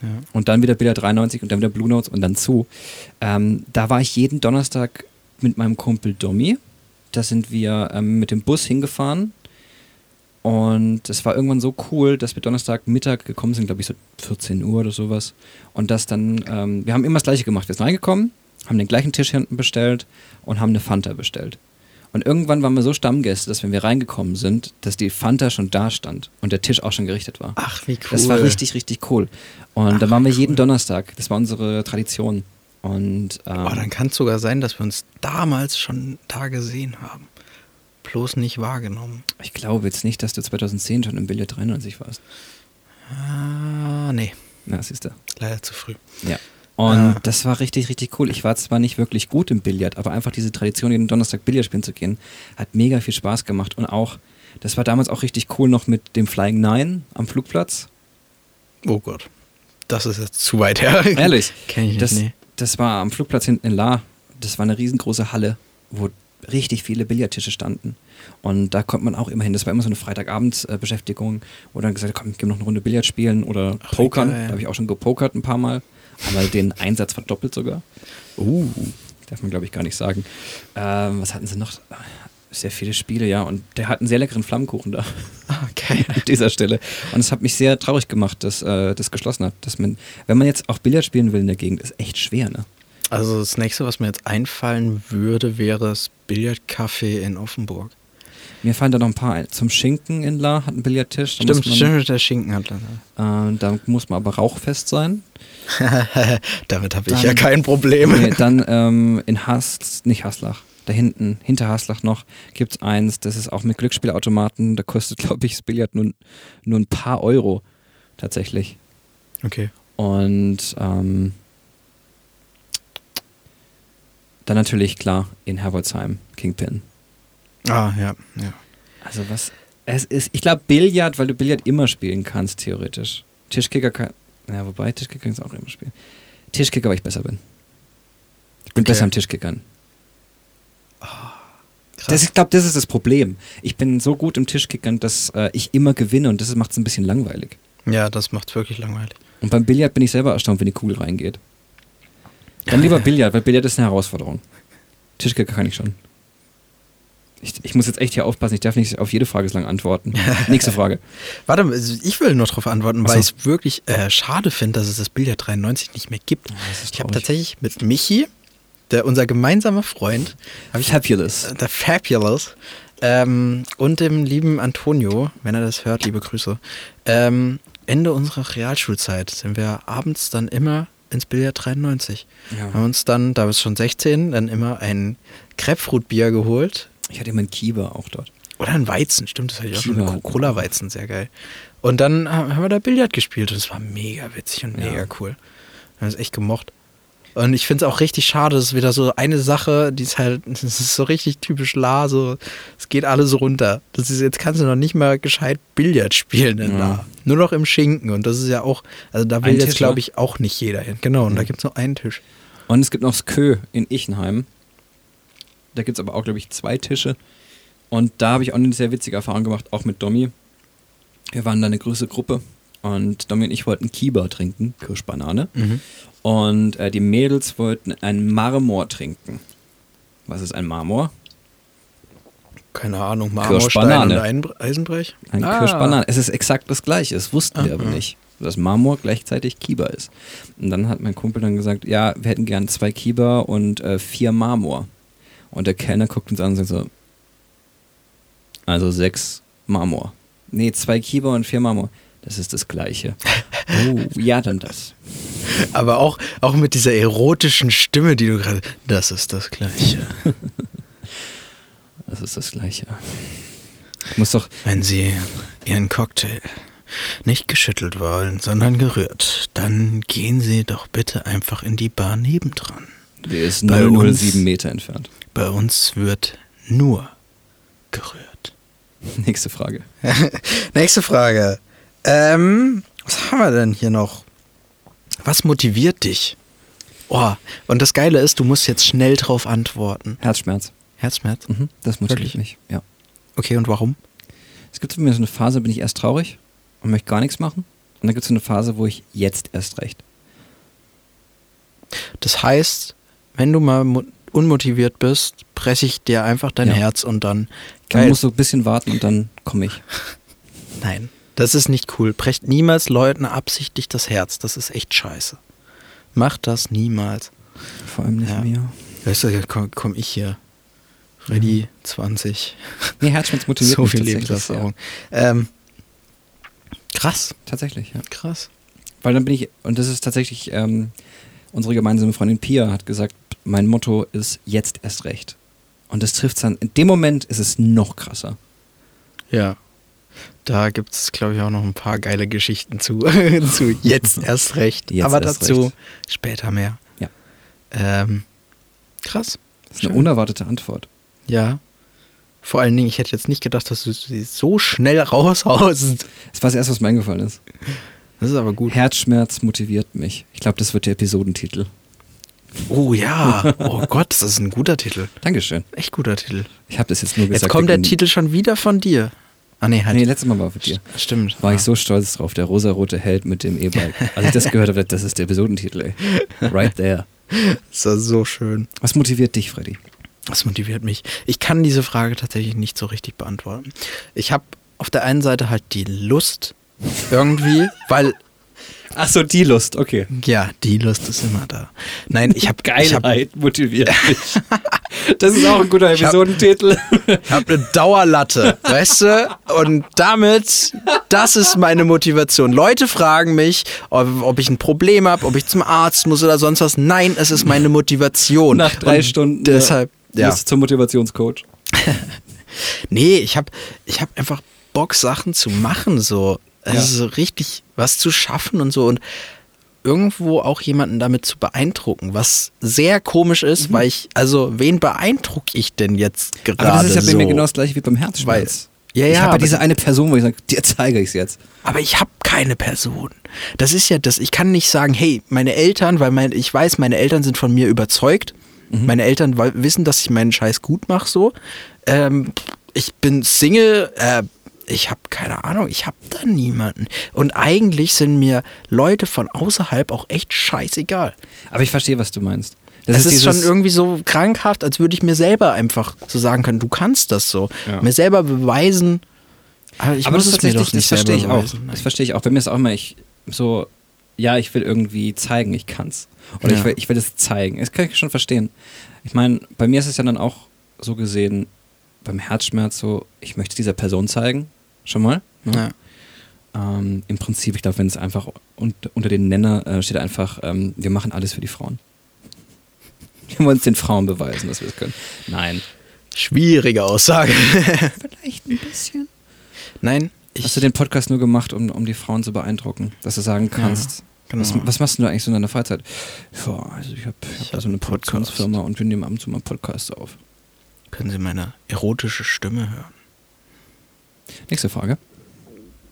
Ja. und dann wieder Billard 93 und dann wieder Blue Notes und dann zu. Ähm, da war ich jeden Donnerstag mit meinem Kumpel Domi. Da sind wir ähm, mit dem Bus hingefahren. Und es war irgendwann so cool, dass wir Donnerstag Mittag gekommen sind, glaube ich so 14 Uhr oder sowas. Und das dann, ähm, wir haben immer das gleiche gemacht. Wir sind reingekommen, haben den gleichen Tisch hinten bestellt und haben eine Fanta bestellt. Und irgendwann waren wir so Stammgäste, dass wenn wir reingekommen sind, dass die Fanta schon da stand und der Tisch auch schon gerichtet war. Ach, wie cool. Das war richtig, richtig cool. Und Ach, da waren wir cool. jeden Donnerstag. Das war unsere Tradition. Und ähm, Oh, dann kann es sogar sein, dass wir uns damals schon da gesehen haben. Bloß nicht wahrgenommen. ich glaube jetzt nicht, dass du 2010 schon im Billard 93 warst. Ah, nee, Na, siehst du. leider zu früh. Ja. Und Ah. das war richtig, richtig cool. Ich war zwar nicht wirklich gut im Billard, aber einfach diese Tradition, jeden Donnerstag Billard spielen zu gehen, hat mega viel Spaß gemacht. Und auch, das war damals auch richtig cool noch mit dem Flying Nine am Flugplatz. Oh Gott. Das ist jetzt zu weit her. Ehrlich. Kenn ich nicht, das, nee. das war am Flugplatz hinten in La. Das war eine riesengroße Halle, wo richtig viele Billardtische standen. Und da konnte man auch immer hin. Das war immer so eine Freitagabendsbeschäftigung, wo dann gesagt komm, gehen wir noch eine Runde Billard spielen oder Ach, pokern. geil. Da habe ich auch schon gepokert ein paar Mal. Einmal den Einsatz verdoppelt sogar. Uh. Darf man, glaube ich, gar nicht sagen. Ähm, was hatten sie noch? Sehr viele Spiele, ja. Und der hat einen sehr leckeren Flammkuchen da Ah, geil. an dieser Stelle. Und es hat mich sehr traurig gemacht, dass äh, das geschlossen hat. Dass man, wenn man jetzt auch Billard spielen will in der Gegend, ist echt schwer, ne? Also das nächste, was mir jetzt einfallen würde, wäre das Billardcafé in Offenburg. Mir fallen da noch ein paar ein. Zum Schinken in La hat einen Billardtisch. Da muss Stimmt, man, stimmt, der Schinkenhandler. Äh, da muss man aber rauchfest sein. Damit habe ich ja kein Problem. Nee, dann ähm, in Hasl, nicht Haslach, da hinten, hinter Haslach noch, gibt es eins, das ist auch mit Glücksspielautomaten. Da kostet, glaube ich, das Billard nur, nur ein paar Euro tatsächlich. Okay. Und ähm, dann natürlich, klar, in Herbolzheim, Kingpin. Ah, ja, ja. Also was, es ist, ich glaube Billard, weil du Billard immer spielen kannst, theoretisch. Tischkicker kann, ja, wobei Tischkicker kannst du auch immer spielen. Tischkicker, weil ich besser bin. Ich bin Okay. besser am Tischkickern. Krass. Das, ich glaube, das ist das Problem. Ich bin so gut im Tischkickern, dass äh, ich immer gewinne und das macht es ein bisschen langweilig. ja, das macht wirklich langweilig. Und beim Billard bin ich selber erstaunt, wenn die Kugel reingeht. Dann lieber Billard, weil Billard ist eine Herausforderung. Tischkicker kann ich schon. Ich, ich muss jetzt echt hier aufpassen, ich darf nicht auf jede Frage so lang antworten. Nächste Frage. Warte, ich will noch darauf antworten, Ach weil ich es wirklich äh, schade finde, dass es das Billard 93 nicht mehr gibt. ist ich habe tatsächlich mit Michi, der unser gemeinsamer Freund, ich Fabulous. The Fabulous. Ähm, und dem lieben Antonio, wenn er das hört, liebe Grüße. Ähm, Ende unserer Realschulzeit sind wir abends dann immer ins Billard 93. Ja. Haben uns dann, da es schon 16, dann immer ein Grapefruitbier geholt. Ich hatte immer einen Kieber auch dort. Oder ein Weizen, stimmt, das hatte ich auch schon. Cola-Weizen, sehr geil. Und dann haben wir da Billard gespielt und es war mega witzig und Ja. mega cool. Wir haben es echt gemocht. Und ich finde es auch richtig schade, das ist wieder so eine Sache, die ist halt, das ist so richtig typisch La, so, es geht alles so runter. Das ist, jetzt kannst du noch nicht mal gescheit Billard spielen in Ja. La. Nur noch im Schinken und das ist ja auch, also da will Ein jetzt glaube ne? ich auch nicht jeder hin. Genau, und da gibt es nur einen Tisch. Und es gibt noch das Kö in Ichenheim. Da gibt es aber auch, glaube ich, zwei Tische. Und da habe ich auch eine sehr witzige Erfahrung gemacht, auch mit Domi. Wir waren da eine größere Gruppe und Domi und ich wollten Kiba trinken, Kirschbanane. Und äh, die Mädels wollten einen Marmor trinken. Was ist ein Marmor? Keine Ahnung, Marmorstein Kirschbanane. und Einbre- Eisenbrech? Ein Ah. Kirschbanane. Es ist exakt das gleiche, das wussten wir aber nicht. Dass Marmor gleichzeitig Kiba ist. Und dann hat mein Kumpel dann gesagt, ja, wir hätten gern zwei Kiba und äh, vier Marmor. Und der Kellner guckt uns an und sagt so, also sechs Marmor. Nee, zwei Kiba und vier Marmor. Das ist das gleiche. Oh, ja, dann das. Aber auch, auch mit dieser erotischen Stimme, die du gerade. Das ist das Gleiche. Das ist das gleiche. Ich muss doch, Wenn Sie Ihren Cocktail nicht geschüttelt wollen, sondern gerührt, dann gehen Sie doch bitte einfach in die Bar nebendran. der ist Bei uns- 007 Meter entfernt. Bei uns wird nur gerührt. Nächste Frage. Nächste Frage. Ähm, was haben wir denn hier noch? Was motiviert dich? Oh, und das Geile ist, du musst jetzt schnell drauf antworten. Herzschmerz. Herzschmerz? Mhm, das motiviert Wirklich? mich, ja. Okay, und warum? Es gibt bei mir so eine Phase, bin ich erst traurig und möchte gar nichts machen. Und dann gibt es so eine Phase, wo ich jetzt erst recht. Das heißt, wenn du mal unmotiviert bist, presse ich dir einfach dein Ja. Herz und dann. Man muss so ein bisschen warten und dann komme ich. Nein, das ist nicht cool. Brecht niemals Leuten absichtlich das Herz. Das ist echt scheiße. Mach das niemals. Vor allem nicht Ja. mir. Weißt du, komm, komm ich hier. Freddy 20. Nee, Herzschmerz motiviert so viel. Lebenserfahrung. Ähm, krass, Ja. Tatsächlich, ja. krass. Weil dann bin ich, und das ist tatsächlich, ähm, unsere gemeinsame Freundin Pia hat gesagt, mein Motto ist jetzt erst recht. Und das trifft dann, in dem Moment ist es noch krasser. Ja. Da gibt es, glaube ich, auch noch ein paar geile Geschichten zu. zu jetzt erst recht. Jetzt Aber erst dazu recht. später mehr. Ja. Ähm, krass. Das ist eine Schön. unerwartete Antwort. Ja. Vor allen Dingen, ich hätte jetzt nicht gedacht, dass du sie so schnell raushaust. Das war das erste, was mir eingefallen ist. Das ist aber gut. Herzschmerz motiviert mich. Ich glaube, das wird der Episodentitel. Oh ja. Oh Gott, das ist ein guter Titel. Dankeschön. Echt guter Titel. Ich habe das jetzt nur gesagt. Jetzt kommt der Titel schon wieder von dir. Ah nee, halt. Nee, letztes Mal war für dir. Stimmt. War Ah. ich so stolz drauf, der rosarote Held mit dem E-Bike. Als ich das gehört habe, das ist der Episodentitel, ey. Right there. Das ist so schön. Was motiviert dich, Freddy? Das motiviert mich. Ich kann diese Frage tatsächlich nicht so richtig beantworten. Ich habe auf der einen Seite halt die Lust irgendwie, weil Ach so, die Lust, okay. ja, die Lust ist immer da. Nein, ich habe ich hab, Geilheit motiviert mich. Das ist auch ein guter hab- Episodentitel. Ich habe eine Dauerlatte, weißt du? Und damit, das ist meine Motivation. Leute fragen mich, ob, ob ich ein Problem habe, ob ich zum Arzt muss oder sonst was. Nein, es ist meine Motivation. Nach drei Und Stunden Deshalb, äh, ja. bist du zum Motivationscoach. Nee, ich habe ich hab einfach Bock, Sachen zu machen, so. Also Ja. so richtig was zu schaffen und so. Und irgendwo auch jemanden damit zu beeindrucken, was sehr komisch ist, weil ich, also wen beeindrucke ich denn jetzt gerade Mhm. Aber das ist ja bei so? mir genau das gleiche wie beim Herzschmerz. Weil- Ja, ich ja, habe ja diese eine Person, wo ich sage, dir zeige ich es jetzt. Aber ich habe keine Person. Das ist ja das. Ich kann nicht sagen, hey, meine Eltern, weil mein, ich weiß, meine Eltern sind von mir überzeugt. Mhm. Meine Eltern wissen, dass ich meinen Scheiß gut mache, so. Ähm, ich bin Single. Äh, ich habe keine Ahnung. Ich habe da niemanden. Und eigentlich sind mir Leute von außerhalb auch echt scheißegal. Aber ich verstehe, was du meinst. Das es ist, ist schon irgendwie so krankhaft, als würde ich mir selber einfach so sagen können, du kannst das so. Ja. Mir selber beweisen. Aber ich aber muss das es mir doch ich, nicht das verstehe ich auch. beweisen. Das verstehe ich auch. Bei mir ist auch immer, ich so, ja, ich will irgendwie zeigen, ich kann's. Oder Ja. ich, will, ich will es zeigen. Das kann ich schon verstehen. Ich meine, bei mir ist es ja dann auch so gesehen, beim Herzschmerz so, ich möchte dieser Person zeigen, schon mal. Ne? Ja. Ähm, Im Prinzip, ich glaube, wenn es einfach un unter den Nenner äh, steht einfach, ähm, wir machen alles für die Frauen. Wir wollen es den Frauen beweisen, dass wir es können. Nein. Schwierige Aussage. Vielleicht ein bisschen. Nein, ich. Hast du den Podcast nur gemacht, um, um die Frauen zu beeindrucken, dass du sagen kannst, genau. was, was machst du eigentlich so in deiner Freizeit? Ja, also ich habe hab hab so eine Podcast. Produktionsfirma und wir nehmen ab und zu mal Podcasts auf. Können Sie meine erotische Stimme hören? Nächste Frage.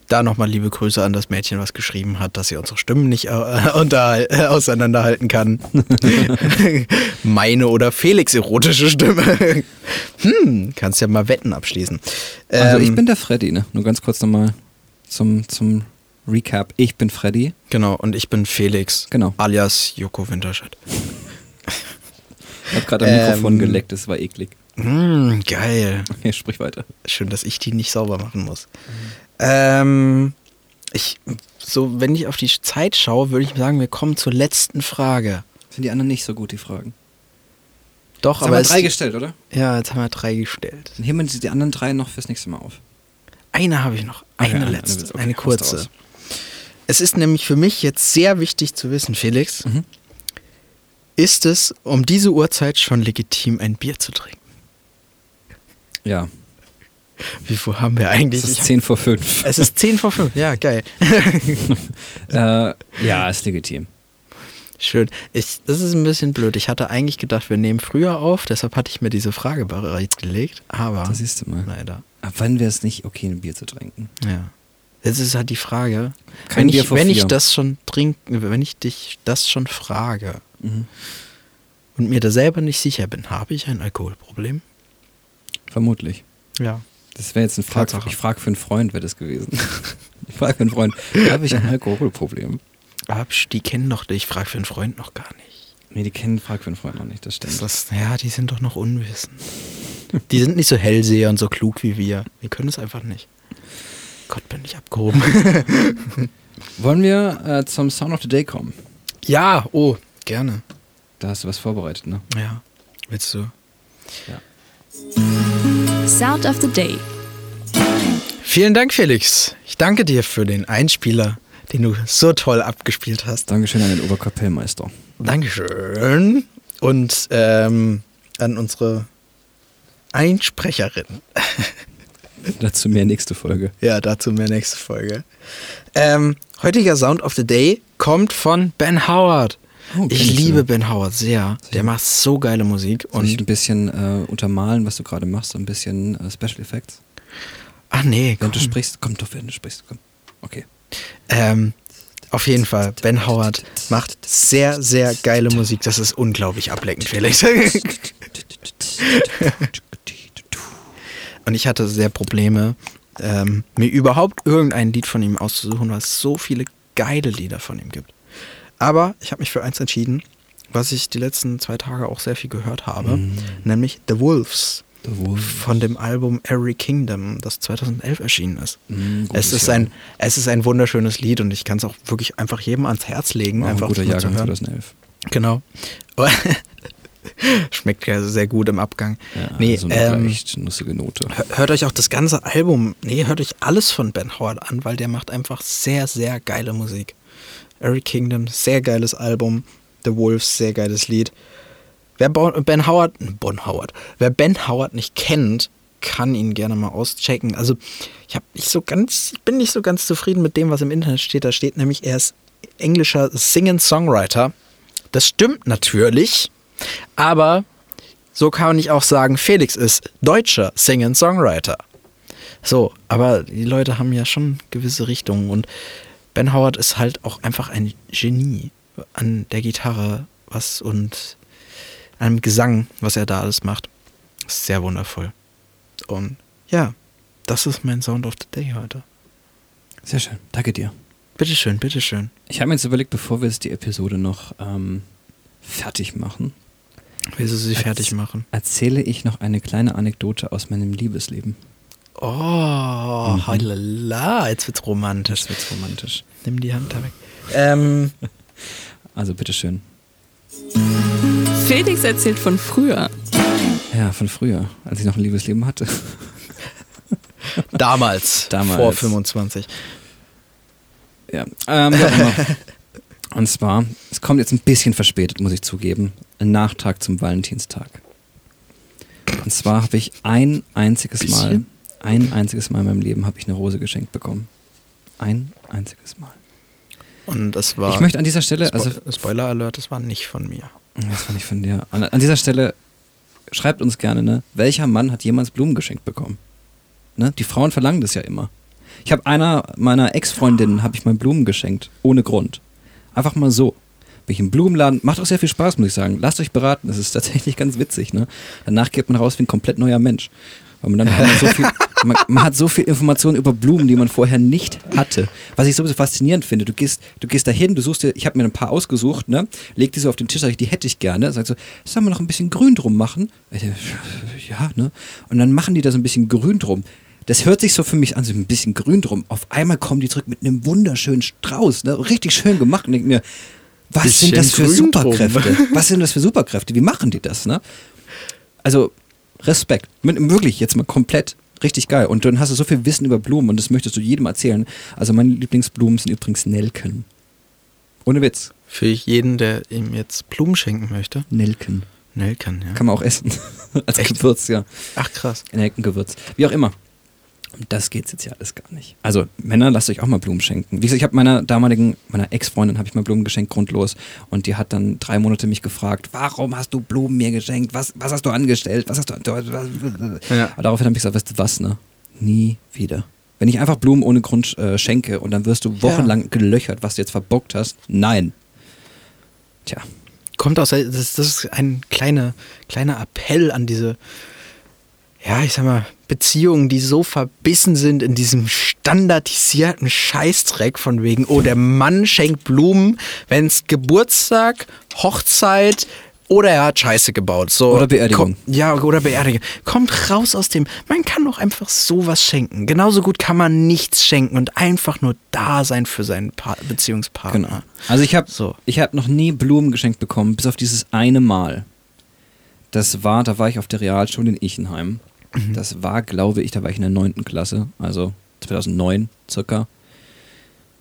Da nochmal liebe Grüße an das Mädchen, was geschrieben hat, dass sie unsere Stimmen nicht äh, unterhal- äh, auseinanderhalten kann. Meine oder Felix erotische Stimme. hm, kannst ja mal Wetten abschließen. Also ich Ähm, bin der Freddy, ne? Nur ganz kurz nochmal zum, zum Recap. Ich bin Freddy. Genau, und ich bin Felix. Genau. Alias Joko Winterscheid. Ich habe gerade am Ähm, Mikrofon geleckt, das war eklig. Hm, geil. Okay, sprich weiter. Schön, dass ich die nicht sauber machen muss. Ähm, ich, so, wenn ich auf die Zeit schaue, würde ich sagen, wir kommen zur letzten Frage. Sind die anderen nicht so gut, die Fragen? Doch, Jetzt haben aber wir es, drei gestellt, oder? ja, jetzt haben wir drei gestellt. Dann heben wir die anderen drei noch fürs nächste Mal auf. Eine habe ich noch, Okay, eine eine letzte. Okay, eine kurze. Es ist nämlich für mich jetzt sehr wichtig zu wissen, Felix, Mhm. ist es um diese Uhrzeit schon legitim, ein Bier zu trinken? Ja, Wie viel haben wir eigentlich? es ist Ich- 10 vor 5. es ist 10 vor 5, ja, geil. äh, ja, ist legitim. Schön. Ich, das ist ein bisschen blöd. Ich hatte eigentlich gedacht, wir nehmen früher auf, deshalb hatte ich mir diese Frage bereitgelegt, aber Da siehst du mal. leider. Ab wann wäre es nicht okay, ein Bier zu trinken? Ja. Jetzt ist halt die Frage, Kein wenn, Bier ich, vor wenn ich vier. das schon trinken, wenn ich dich das schon frage Mhm. und mir da selber nicht sicher bin, habe ich ein Alkoholproblem? Vermutlich. Ja. Das wäre jetzt ein Frag, Tatsache. ich frage für einen Freund, wäre das gewesen. ich frage für einen Freund, habe ich ein Alkoholproblem? Aber die kennen doch dich, ich frage für einen Freund noch gar nicht. Nee, die kennen frag für einen Freund noch nicht, das stimmt. Das, ja, die sind doch noch unwissend. Die sind nicht so Hellseher und so klug wie wir. Wir können es einfach nicht. Gott, bin ich abgehoben. Wollen wir äh, zum Sound of the Day kommen? ja, oh, gerne. Da hast du was vorbereitet, ne? Ja. Willst du? Ja. Sound of the Day. Vielen Dank, Felix. Ich danke dir für den Einspieler, den du so toll abgespielt hast. Dankeschön an den Oberkapellmeister. Dankeschön. Und ähm, an unsere Einsprecherin. Dazu mehr nächste Folge. Ja, dazu mehr nächste Folge. Ähm, heutiger Sound of the Day kommt von Ben Howard. Oh, ich liebe sogar. Ben Howard sehr. Der macht so geile Musik. Soll ich ein Und bisschen äh, untermalen, was du gerade machst? So ein bisschen äh, Special Effects? ach nee, Wenn komm. du sprichst, komm doch, wenn du sprichst, komm. Okay. Ähm, auf jeden Fall, Ben Howard macht sehr, sehr geile Musik. Das ist unglaublich ablenkend, Felix. Und ich hatte sehr Probleme, ähm, mir überhaupt irgendein Lied von ihm auszusuchen, weil es so viele geile Lieder von ihm gibt. Aber ich habe mich für eins entschieden, was ich die letzten zwei Tage auch sehr viel gehört habe, nämlich The Wolves The Wolf. von dem Album Every Kingdom, das 2011 erschienen ist. Gutes es, ist Jahr. ein, es ist ein wunderschönes Lied und ich kann es auch wirklich einfach jedem ans Herz legen. Auch ein einfach guter mal zu Jahrgang hören. 2011. Genau. Schmeckt ja sehr gut im Abgang. Ja, nee, so eine ähm, leicht nussige Note. hör- hört euch auch das ganze Album, nee, hört euch alles von Ben Howard an, weil der macht einfach sehr, sehr geile Musik. Every Kingdom, sehr geiles Album. The Wolves, sehr geiles Lied. Wer Ben Howard, Bon Howard, wer Ben Howard nicht kennt, kann ihn gerne mal auschecken. Also ich habe nicht so ganz, ich bin nicht so ganz zufrieden mit dem, was im Internet steht. Da steht nämlich, er ist englischer Sing-and-Songwriter. Das stimmt natürlich, aber so kann ich auch sagen, Felix ist deutscher Sing-and-Songwriter. So, aber die Leute haben ja schon gewisse Richtungen und Ben Howard ist halt auch einfach ein Genie an der Gitarre was und einem Gesang, was er da alles macht. Ist sehr wundervoll. Und ja, das ist mein Sound of the Day heute. Sehr schön. Danke dir. Bitteschön, bitteschön. Ich habe mir jetzt überlegt, bevor wir jetzt die Episode noch ähm, fertig machen, Willst du sie fertig machen? Erzähle ich noch eine kleine Anekdote aus meinem Liebesleben. Oh, halala, jetzt wird's romantisch. Das wird's romantisch. Nimm die Hand da weg. Ähm, Also bitteschön. Felix erzählt von früher. Ja, von früher, als ich noch ein Liebesleben hatte. damals, Damals. vor 25. Ja, ähm, wie auch immer. Und zwar, es kommt jetzt ein bisschen verspätet, muss ich zugeben. Ein Nachtrag zum Valentinstag. Und zwar habe ich ein einziges Mal, Bisschen? Ein einziges Mal in meinem Leben habe ich eine Rose geschenkt bekommen. Ein einziges Mal. Und das war. Ich möchte an dieser Stelle, Spo also Spoiler Alert, das war nicht von mir. Das war nicht von dir. An, an dieser Stelle schreibt uns gerne, ne? Welcher Mann hat jemals Blumen geschenkt bekommen? Ne? Die Frauen verlangen das ja immer. Ich habe einer meiner Ex-Freundinnen habe ich mal Blumen geschenkt, ohne Grund. Einfach mal so. Bin ich im Blumenladen, macht auch sehr viel Spaß, muss ich sagen. Lasst euch beraten, das ist tatsächlich ganz witzig, ne? Danach geht man raus wie ein komplett neuer Mensch. Weil man dann man so viel, man, man hat so viel Informationen über Blumen, die man vorher nicht hatte. Was ich sowieso faszinierend finde. Du gehst, du gehst dahin, du suchst dir, ich habe mir ein paar ausgesucht, ne? Leg die so auf den Tisch, sag ich, die hätte ich gerne. Sagst so, sollen wir noch ein bisschen Grün drum machen? Ja, ne? Und dann machen die da so ein bisschen Grün drum. Das hört sich so für mich an, so ein bisschen Grün drum. Auf einmal kommen die zurück mit einem wunderschönen Strauß, ne? Richtig schön gemacht. Und denk mir, was sind das für Grün drum. Superkräfte? Was sind das für Superkräfte? Wie machen die das, ne? Also, Respekt. Mit, wirklich, jetzt mal komplett richtig geil. Und dann hast du so viel Wissen über Blumen und das möchtest du jedem erzählen. Also, meine Lieblingsblumen sind übrigens Nelken. Ohne Witz. Für jeden, der ihm jetzt Blumen schenken möchte. Nelken. Nelken, ja. Kann man auch essen. Als Echt? Gewürz, ja. Ach krass. Nelkengewürz. Wie auch immer. Und das geht's jetzt ja alles gar nicht. Also, Männer, lasst euch auch mal Blumen schenken. Wie gesagt, ich habe meiner damaligen, meiner Ex-Freundin habe ich mal Blumen geschenkt, grundlos. Und die hat dann drei Monate mich gefragt, warum hast du Blumen mir geschenkt? Was, was hast du angestellt? Was hast du. Ja. Aber daraufhin habe ich gesagt, weißt du was, ne? Nie wieder. Wenn ich einfach Blumen ohne Grund äh, schenke und dann wirst du wochenlang gelöchert, was du jetzt verbockt hast. Nein. Tja. Kommt aus, das, das ist ein kleiner, kleiner Appell an diese, ja, ich sag mal, Beziehungen, die so verbissen sind in diesem standardisierten Scheißdreck von wegen, oh, der Mann schenkt Blumen, wenn es Geburtstag, Hochzeit oder er hat Scheiße gebaut. So, Oder Beerdigung. Komm, ja, oder Beerdigung. Kommt raus aus dem, man kann doch einfach sowas schenken. Genauso gut kann man nichts schenken und einfach nur da sein für seinen pa Beziehungspartner. Genau. Also ich habe So. ich habe noch nie Blumen geschenkt bekommen, bis auf dieses eine Mal. Das war, da war ich auf der Realschule in Ichenheim. Das war, glaube ich, da war ich in der neunten Klasse, also 2009 circa.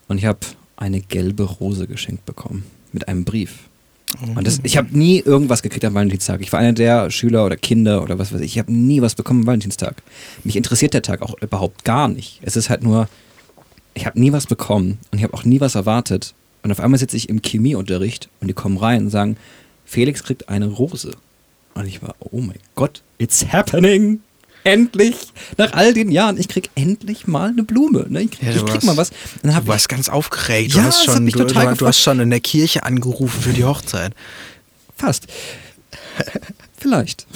Und ich habe eine gelbe Rose geschenkt bekommen mit einem Brief. Und das, ich habe nie irgendwas gekriegt am Valentinstag. Ich war einer der Schüler oder Kinder oder was weiß ich. Ich habe nie was bekommen am Valentinstag. Mich interessiert der Tag auch überhaupt gar nicht. Es ist halt nur, ich habe nie was bekommen und ich habe auch nie was erwartet. Und auf einmal sitze ich im Chemieunterricht und die kommen rein und sagen, Felix kriegt eine Rose. Und ich war, oh mein Gott, it's happening. Endlich, nach all den Jahren, ich krieg endlich mal eine Blume. Ne? Ich, krieg- Ja, ich krieg warst- mal was. Dann Du hab ich, warst ganz aufgeregt. Du, Ja, hast schon, du, total du, du hast schon in der Kirche angerufen für die Hochzeit. Fast. Vielleicht.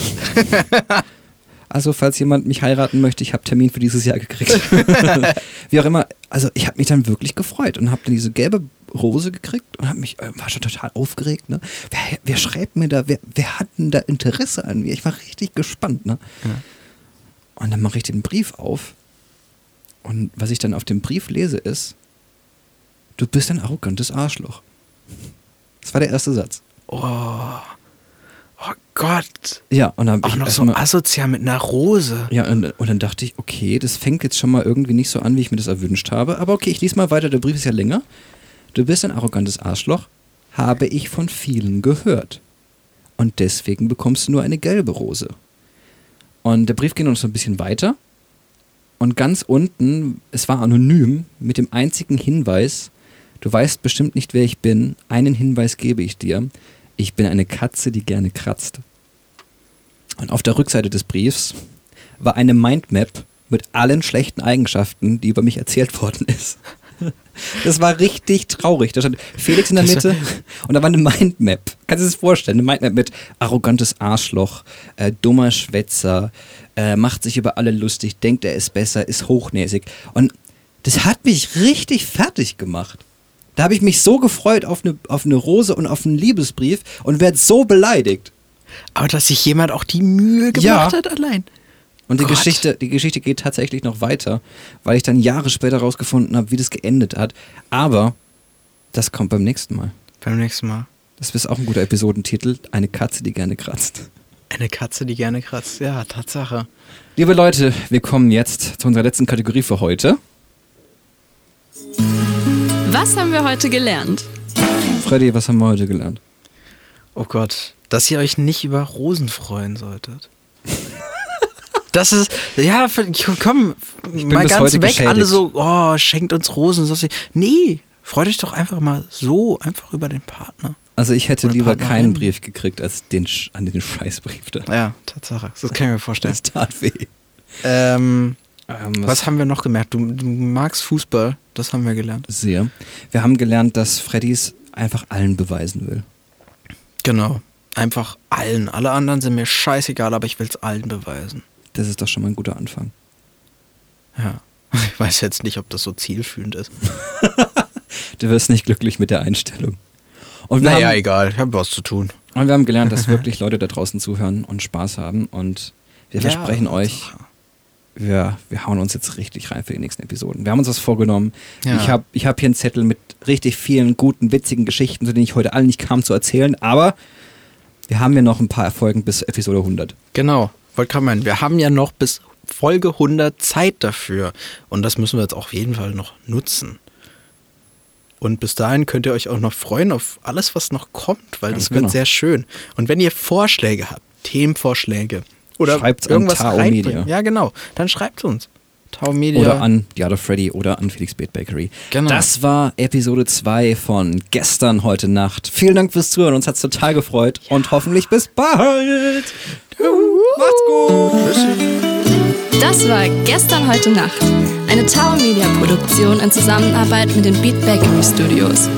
Also, falls jemand mich heiraten möchte, ich habe Termin für dieses Jahr gekriegt. Wie auch immer. Also, ich habe mich dann wirklich gefreut und habe dann diese gelbe Rose gekriegt und hab mich, äh, war schon total aufgeregt. Ne? Wer, wer schreibt mir da, wer, wer hat denn da Interesse an mir? Ich war richtig gespannt. Ne? Und dann mache ich den Brief auf und was ich dann auf dem Brief lese ist, du bist ein arrogantes Arschloch. Das war der erste Satz. Oh, oh Gott. Ja, und dann Auch noch so mal- asozial mit einer Rose. Ja, und, und dann dachte ich, okay, das fängt jetzt schon mal irgendwie nicht so an, wie ich mir das erwünscht habe. Aber okay, ich lese mal weiter, der Brief ist ja länger. Du bist ein arrogantes Arschloch, habe ich von vielen gehört. Und deswegen bekommst du nur eine gelbe Rose. Und der Brief geht noch so ein bisschen weiter. Und ganz unten, es war anonym, mit dem einzigen Hinweis, du weißt bestimmt nicht, wer ich bin, einen Hinweis gebe ich dir. Ich bin eine Katze, die gerne kratzt. Und auf der Rückseite des Briefs war eine Mindmap mit allen schlechten Eigenschaften, die über mich erzählt worden ist. Das war richtig traurig. Da stand Felix in der Mitte und da war eine Mindmap. Kannst du dir das vorstellen? Eine Mindmap mit arrogantes Arschloch, äh, dummer Schwätzer, äh, macht sich über alle lustig, denkt er ist besser, ist hochnäsig. Und das hat mich richtig fertig gemacht. Da habe ich mich so gefreut auf eine, auf eine Rose und auf einen Liebesbrief und werde so beleidigt. Aber dass sich jemand auch die Mühe gemacht Ja. hat allein. Und die Gott. Geschichte, die Geschichte geht tatsächlich noch weiter, weil ich dann Jahre später rausgefunden habe, wie das geendet hat. Aber das kommt beim nächsten Mal. Beim nächsten Mal. Das ist auch ein guter Episodentitel. Eine Katze, die gerne kratzt. Eine Katze, die gerne kratzt. Ja, Tatsache. Liebe Leute, wir kommen jetzt zu unserer letzten Kategorie für heute. Was haben wir heute gelernt? Freddy, was haben wir heute gelernt? Oh Gott, dass ihr euch nicht über Rosen freuen solltet. Das ist, ja, komm, mal ganz weg, geschädigt. alle so, oh, schenkt uns Rosen. So, nee, freut euch doch einfach mal so, einfach über den Partner. Also ich hätte lieber Partnerin. keinen Brief gekriegt als den, Sch- an den Scheißbrief da. Ja, Tatsache, das kann ich mir vorstellen. Das tat weh. Ähm, Ähm, was haben wir noch gemerkt? Du, du magst Fußball, das haben wir gelernt. sehr? Wir haben gelernt, dass Freddys einfach allen beweisen will. Genau, einfach allen. Alle anderen sind mir scheißegal, aber ich will es allen beweisen. Das ist doch schon mal ein guter Anfang. Ja. Ich weiß jetzt nicht, ob das so zielführend ist. Du wirst nicht glücklich mit der Einstellung. Und Naja, haben, egal, ich habe was zu tun. und wir haben gelernt, dass wirklich Leute da draußen zuhören und Spaß haben. Und wir Ja, versprechen euch, wir, wir hauen uns jetzt richtig rein für die nächsten Episoden. Wir haben uns was vorgenommen. Ja. Ich habe ich hab hier einen Zettel mit richtig vielen guten, witzigen Geschichten, zu denen ich heute allen nicht kam zu erzählen. Aber wir haben ja noch ein paar Erfolgen bis Episode 100. Genau, wollte gerade meinen, wir haben ja noch bis Folge 100 Zeit dafür. Und das müssen wir jetzt auf jeden Fall noch nutzen. Und bis dahin könnt ihr euch auch noch freuen auf alles, was noch kommt, weil Ganz das wird genau. sehr schön. Und wenn ihr Vorschläge habt, Themenvorschläge oder Schreibt's irgendwas reinbringen, ja genau, dann schreibt uns. Tau Media. Oder an Diado Freddy oder an Felix Bait Bakery. Genau. Das war Episode 2 von gestern, heute Nacht. Vielen Dank fürs Zuhören. Uns hat's total gefreut. Und hoffentlich bis bald. Macht's gut. Das war Gestern, heute Nacht. Eine Tower Media Produktion in Zusammenarbeit mit den Beat Bakery Studios.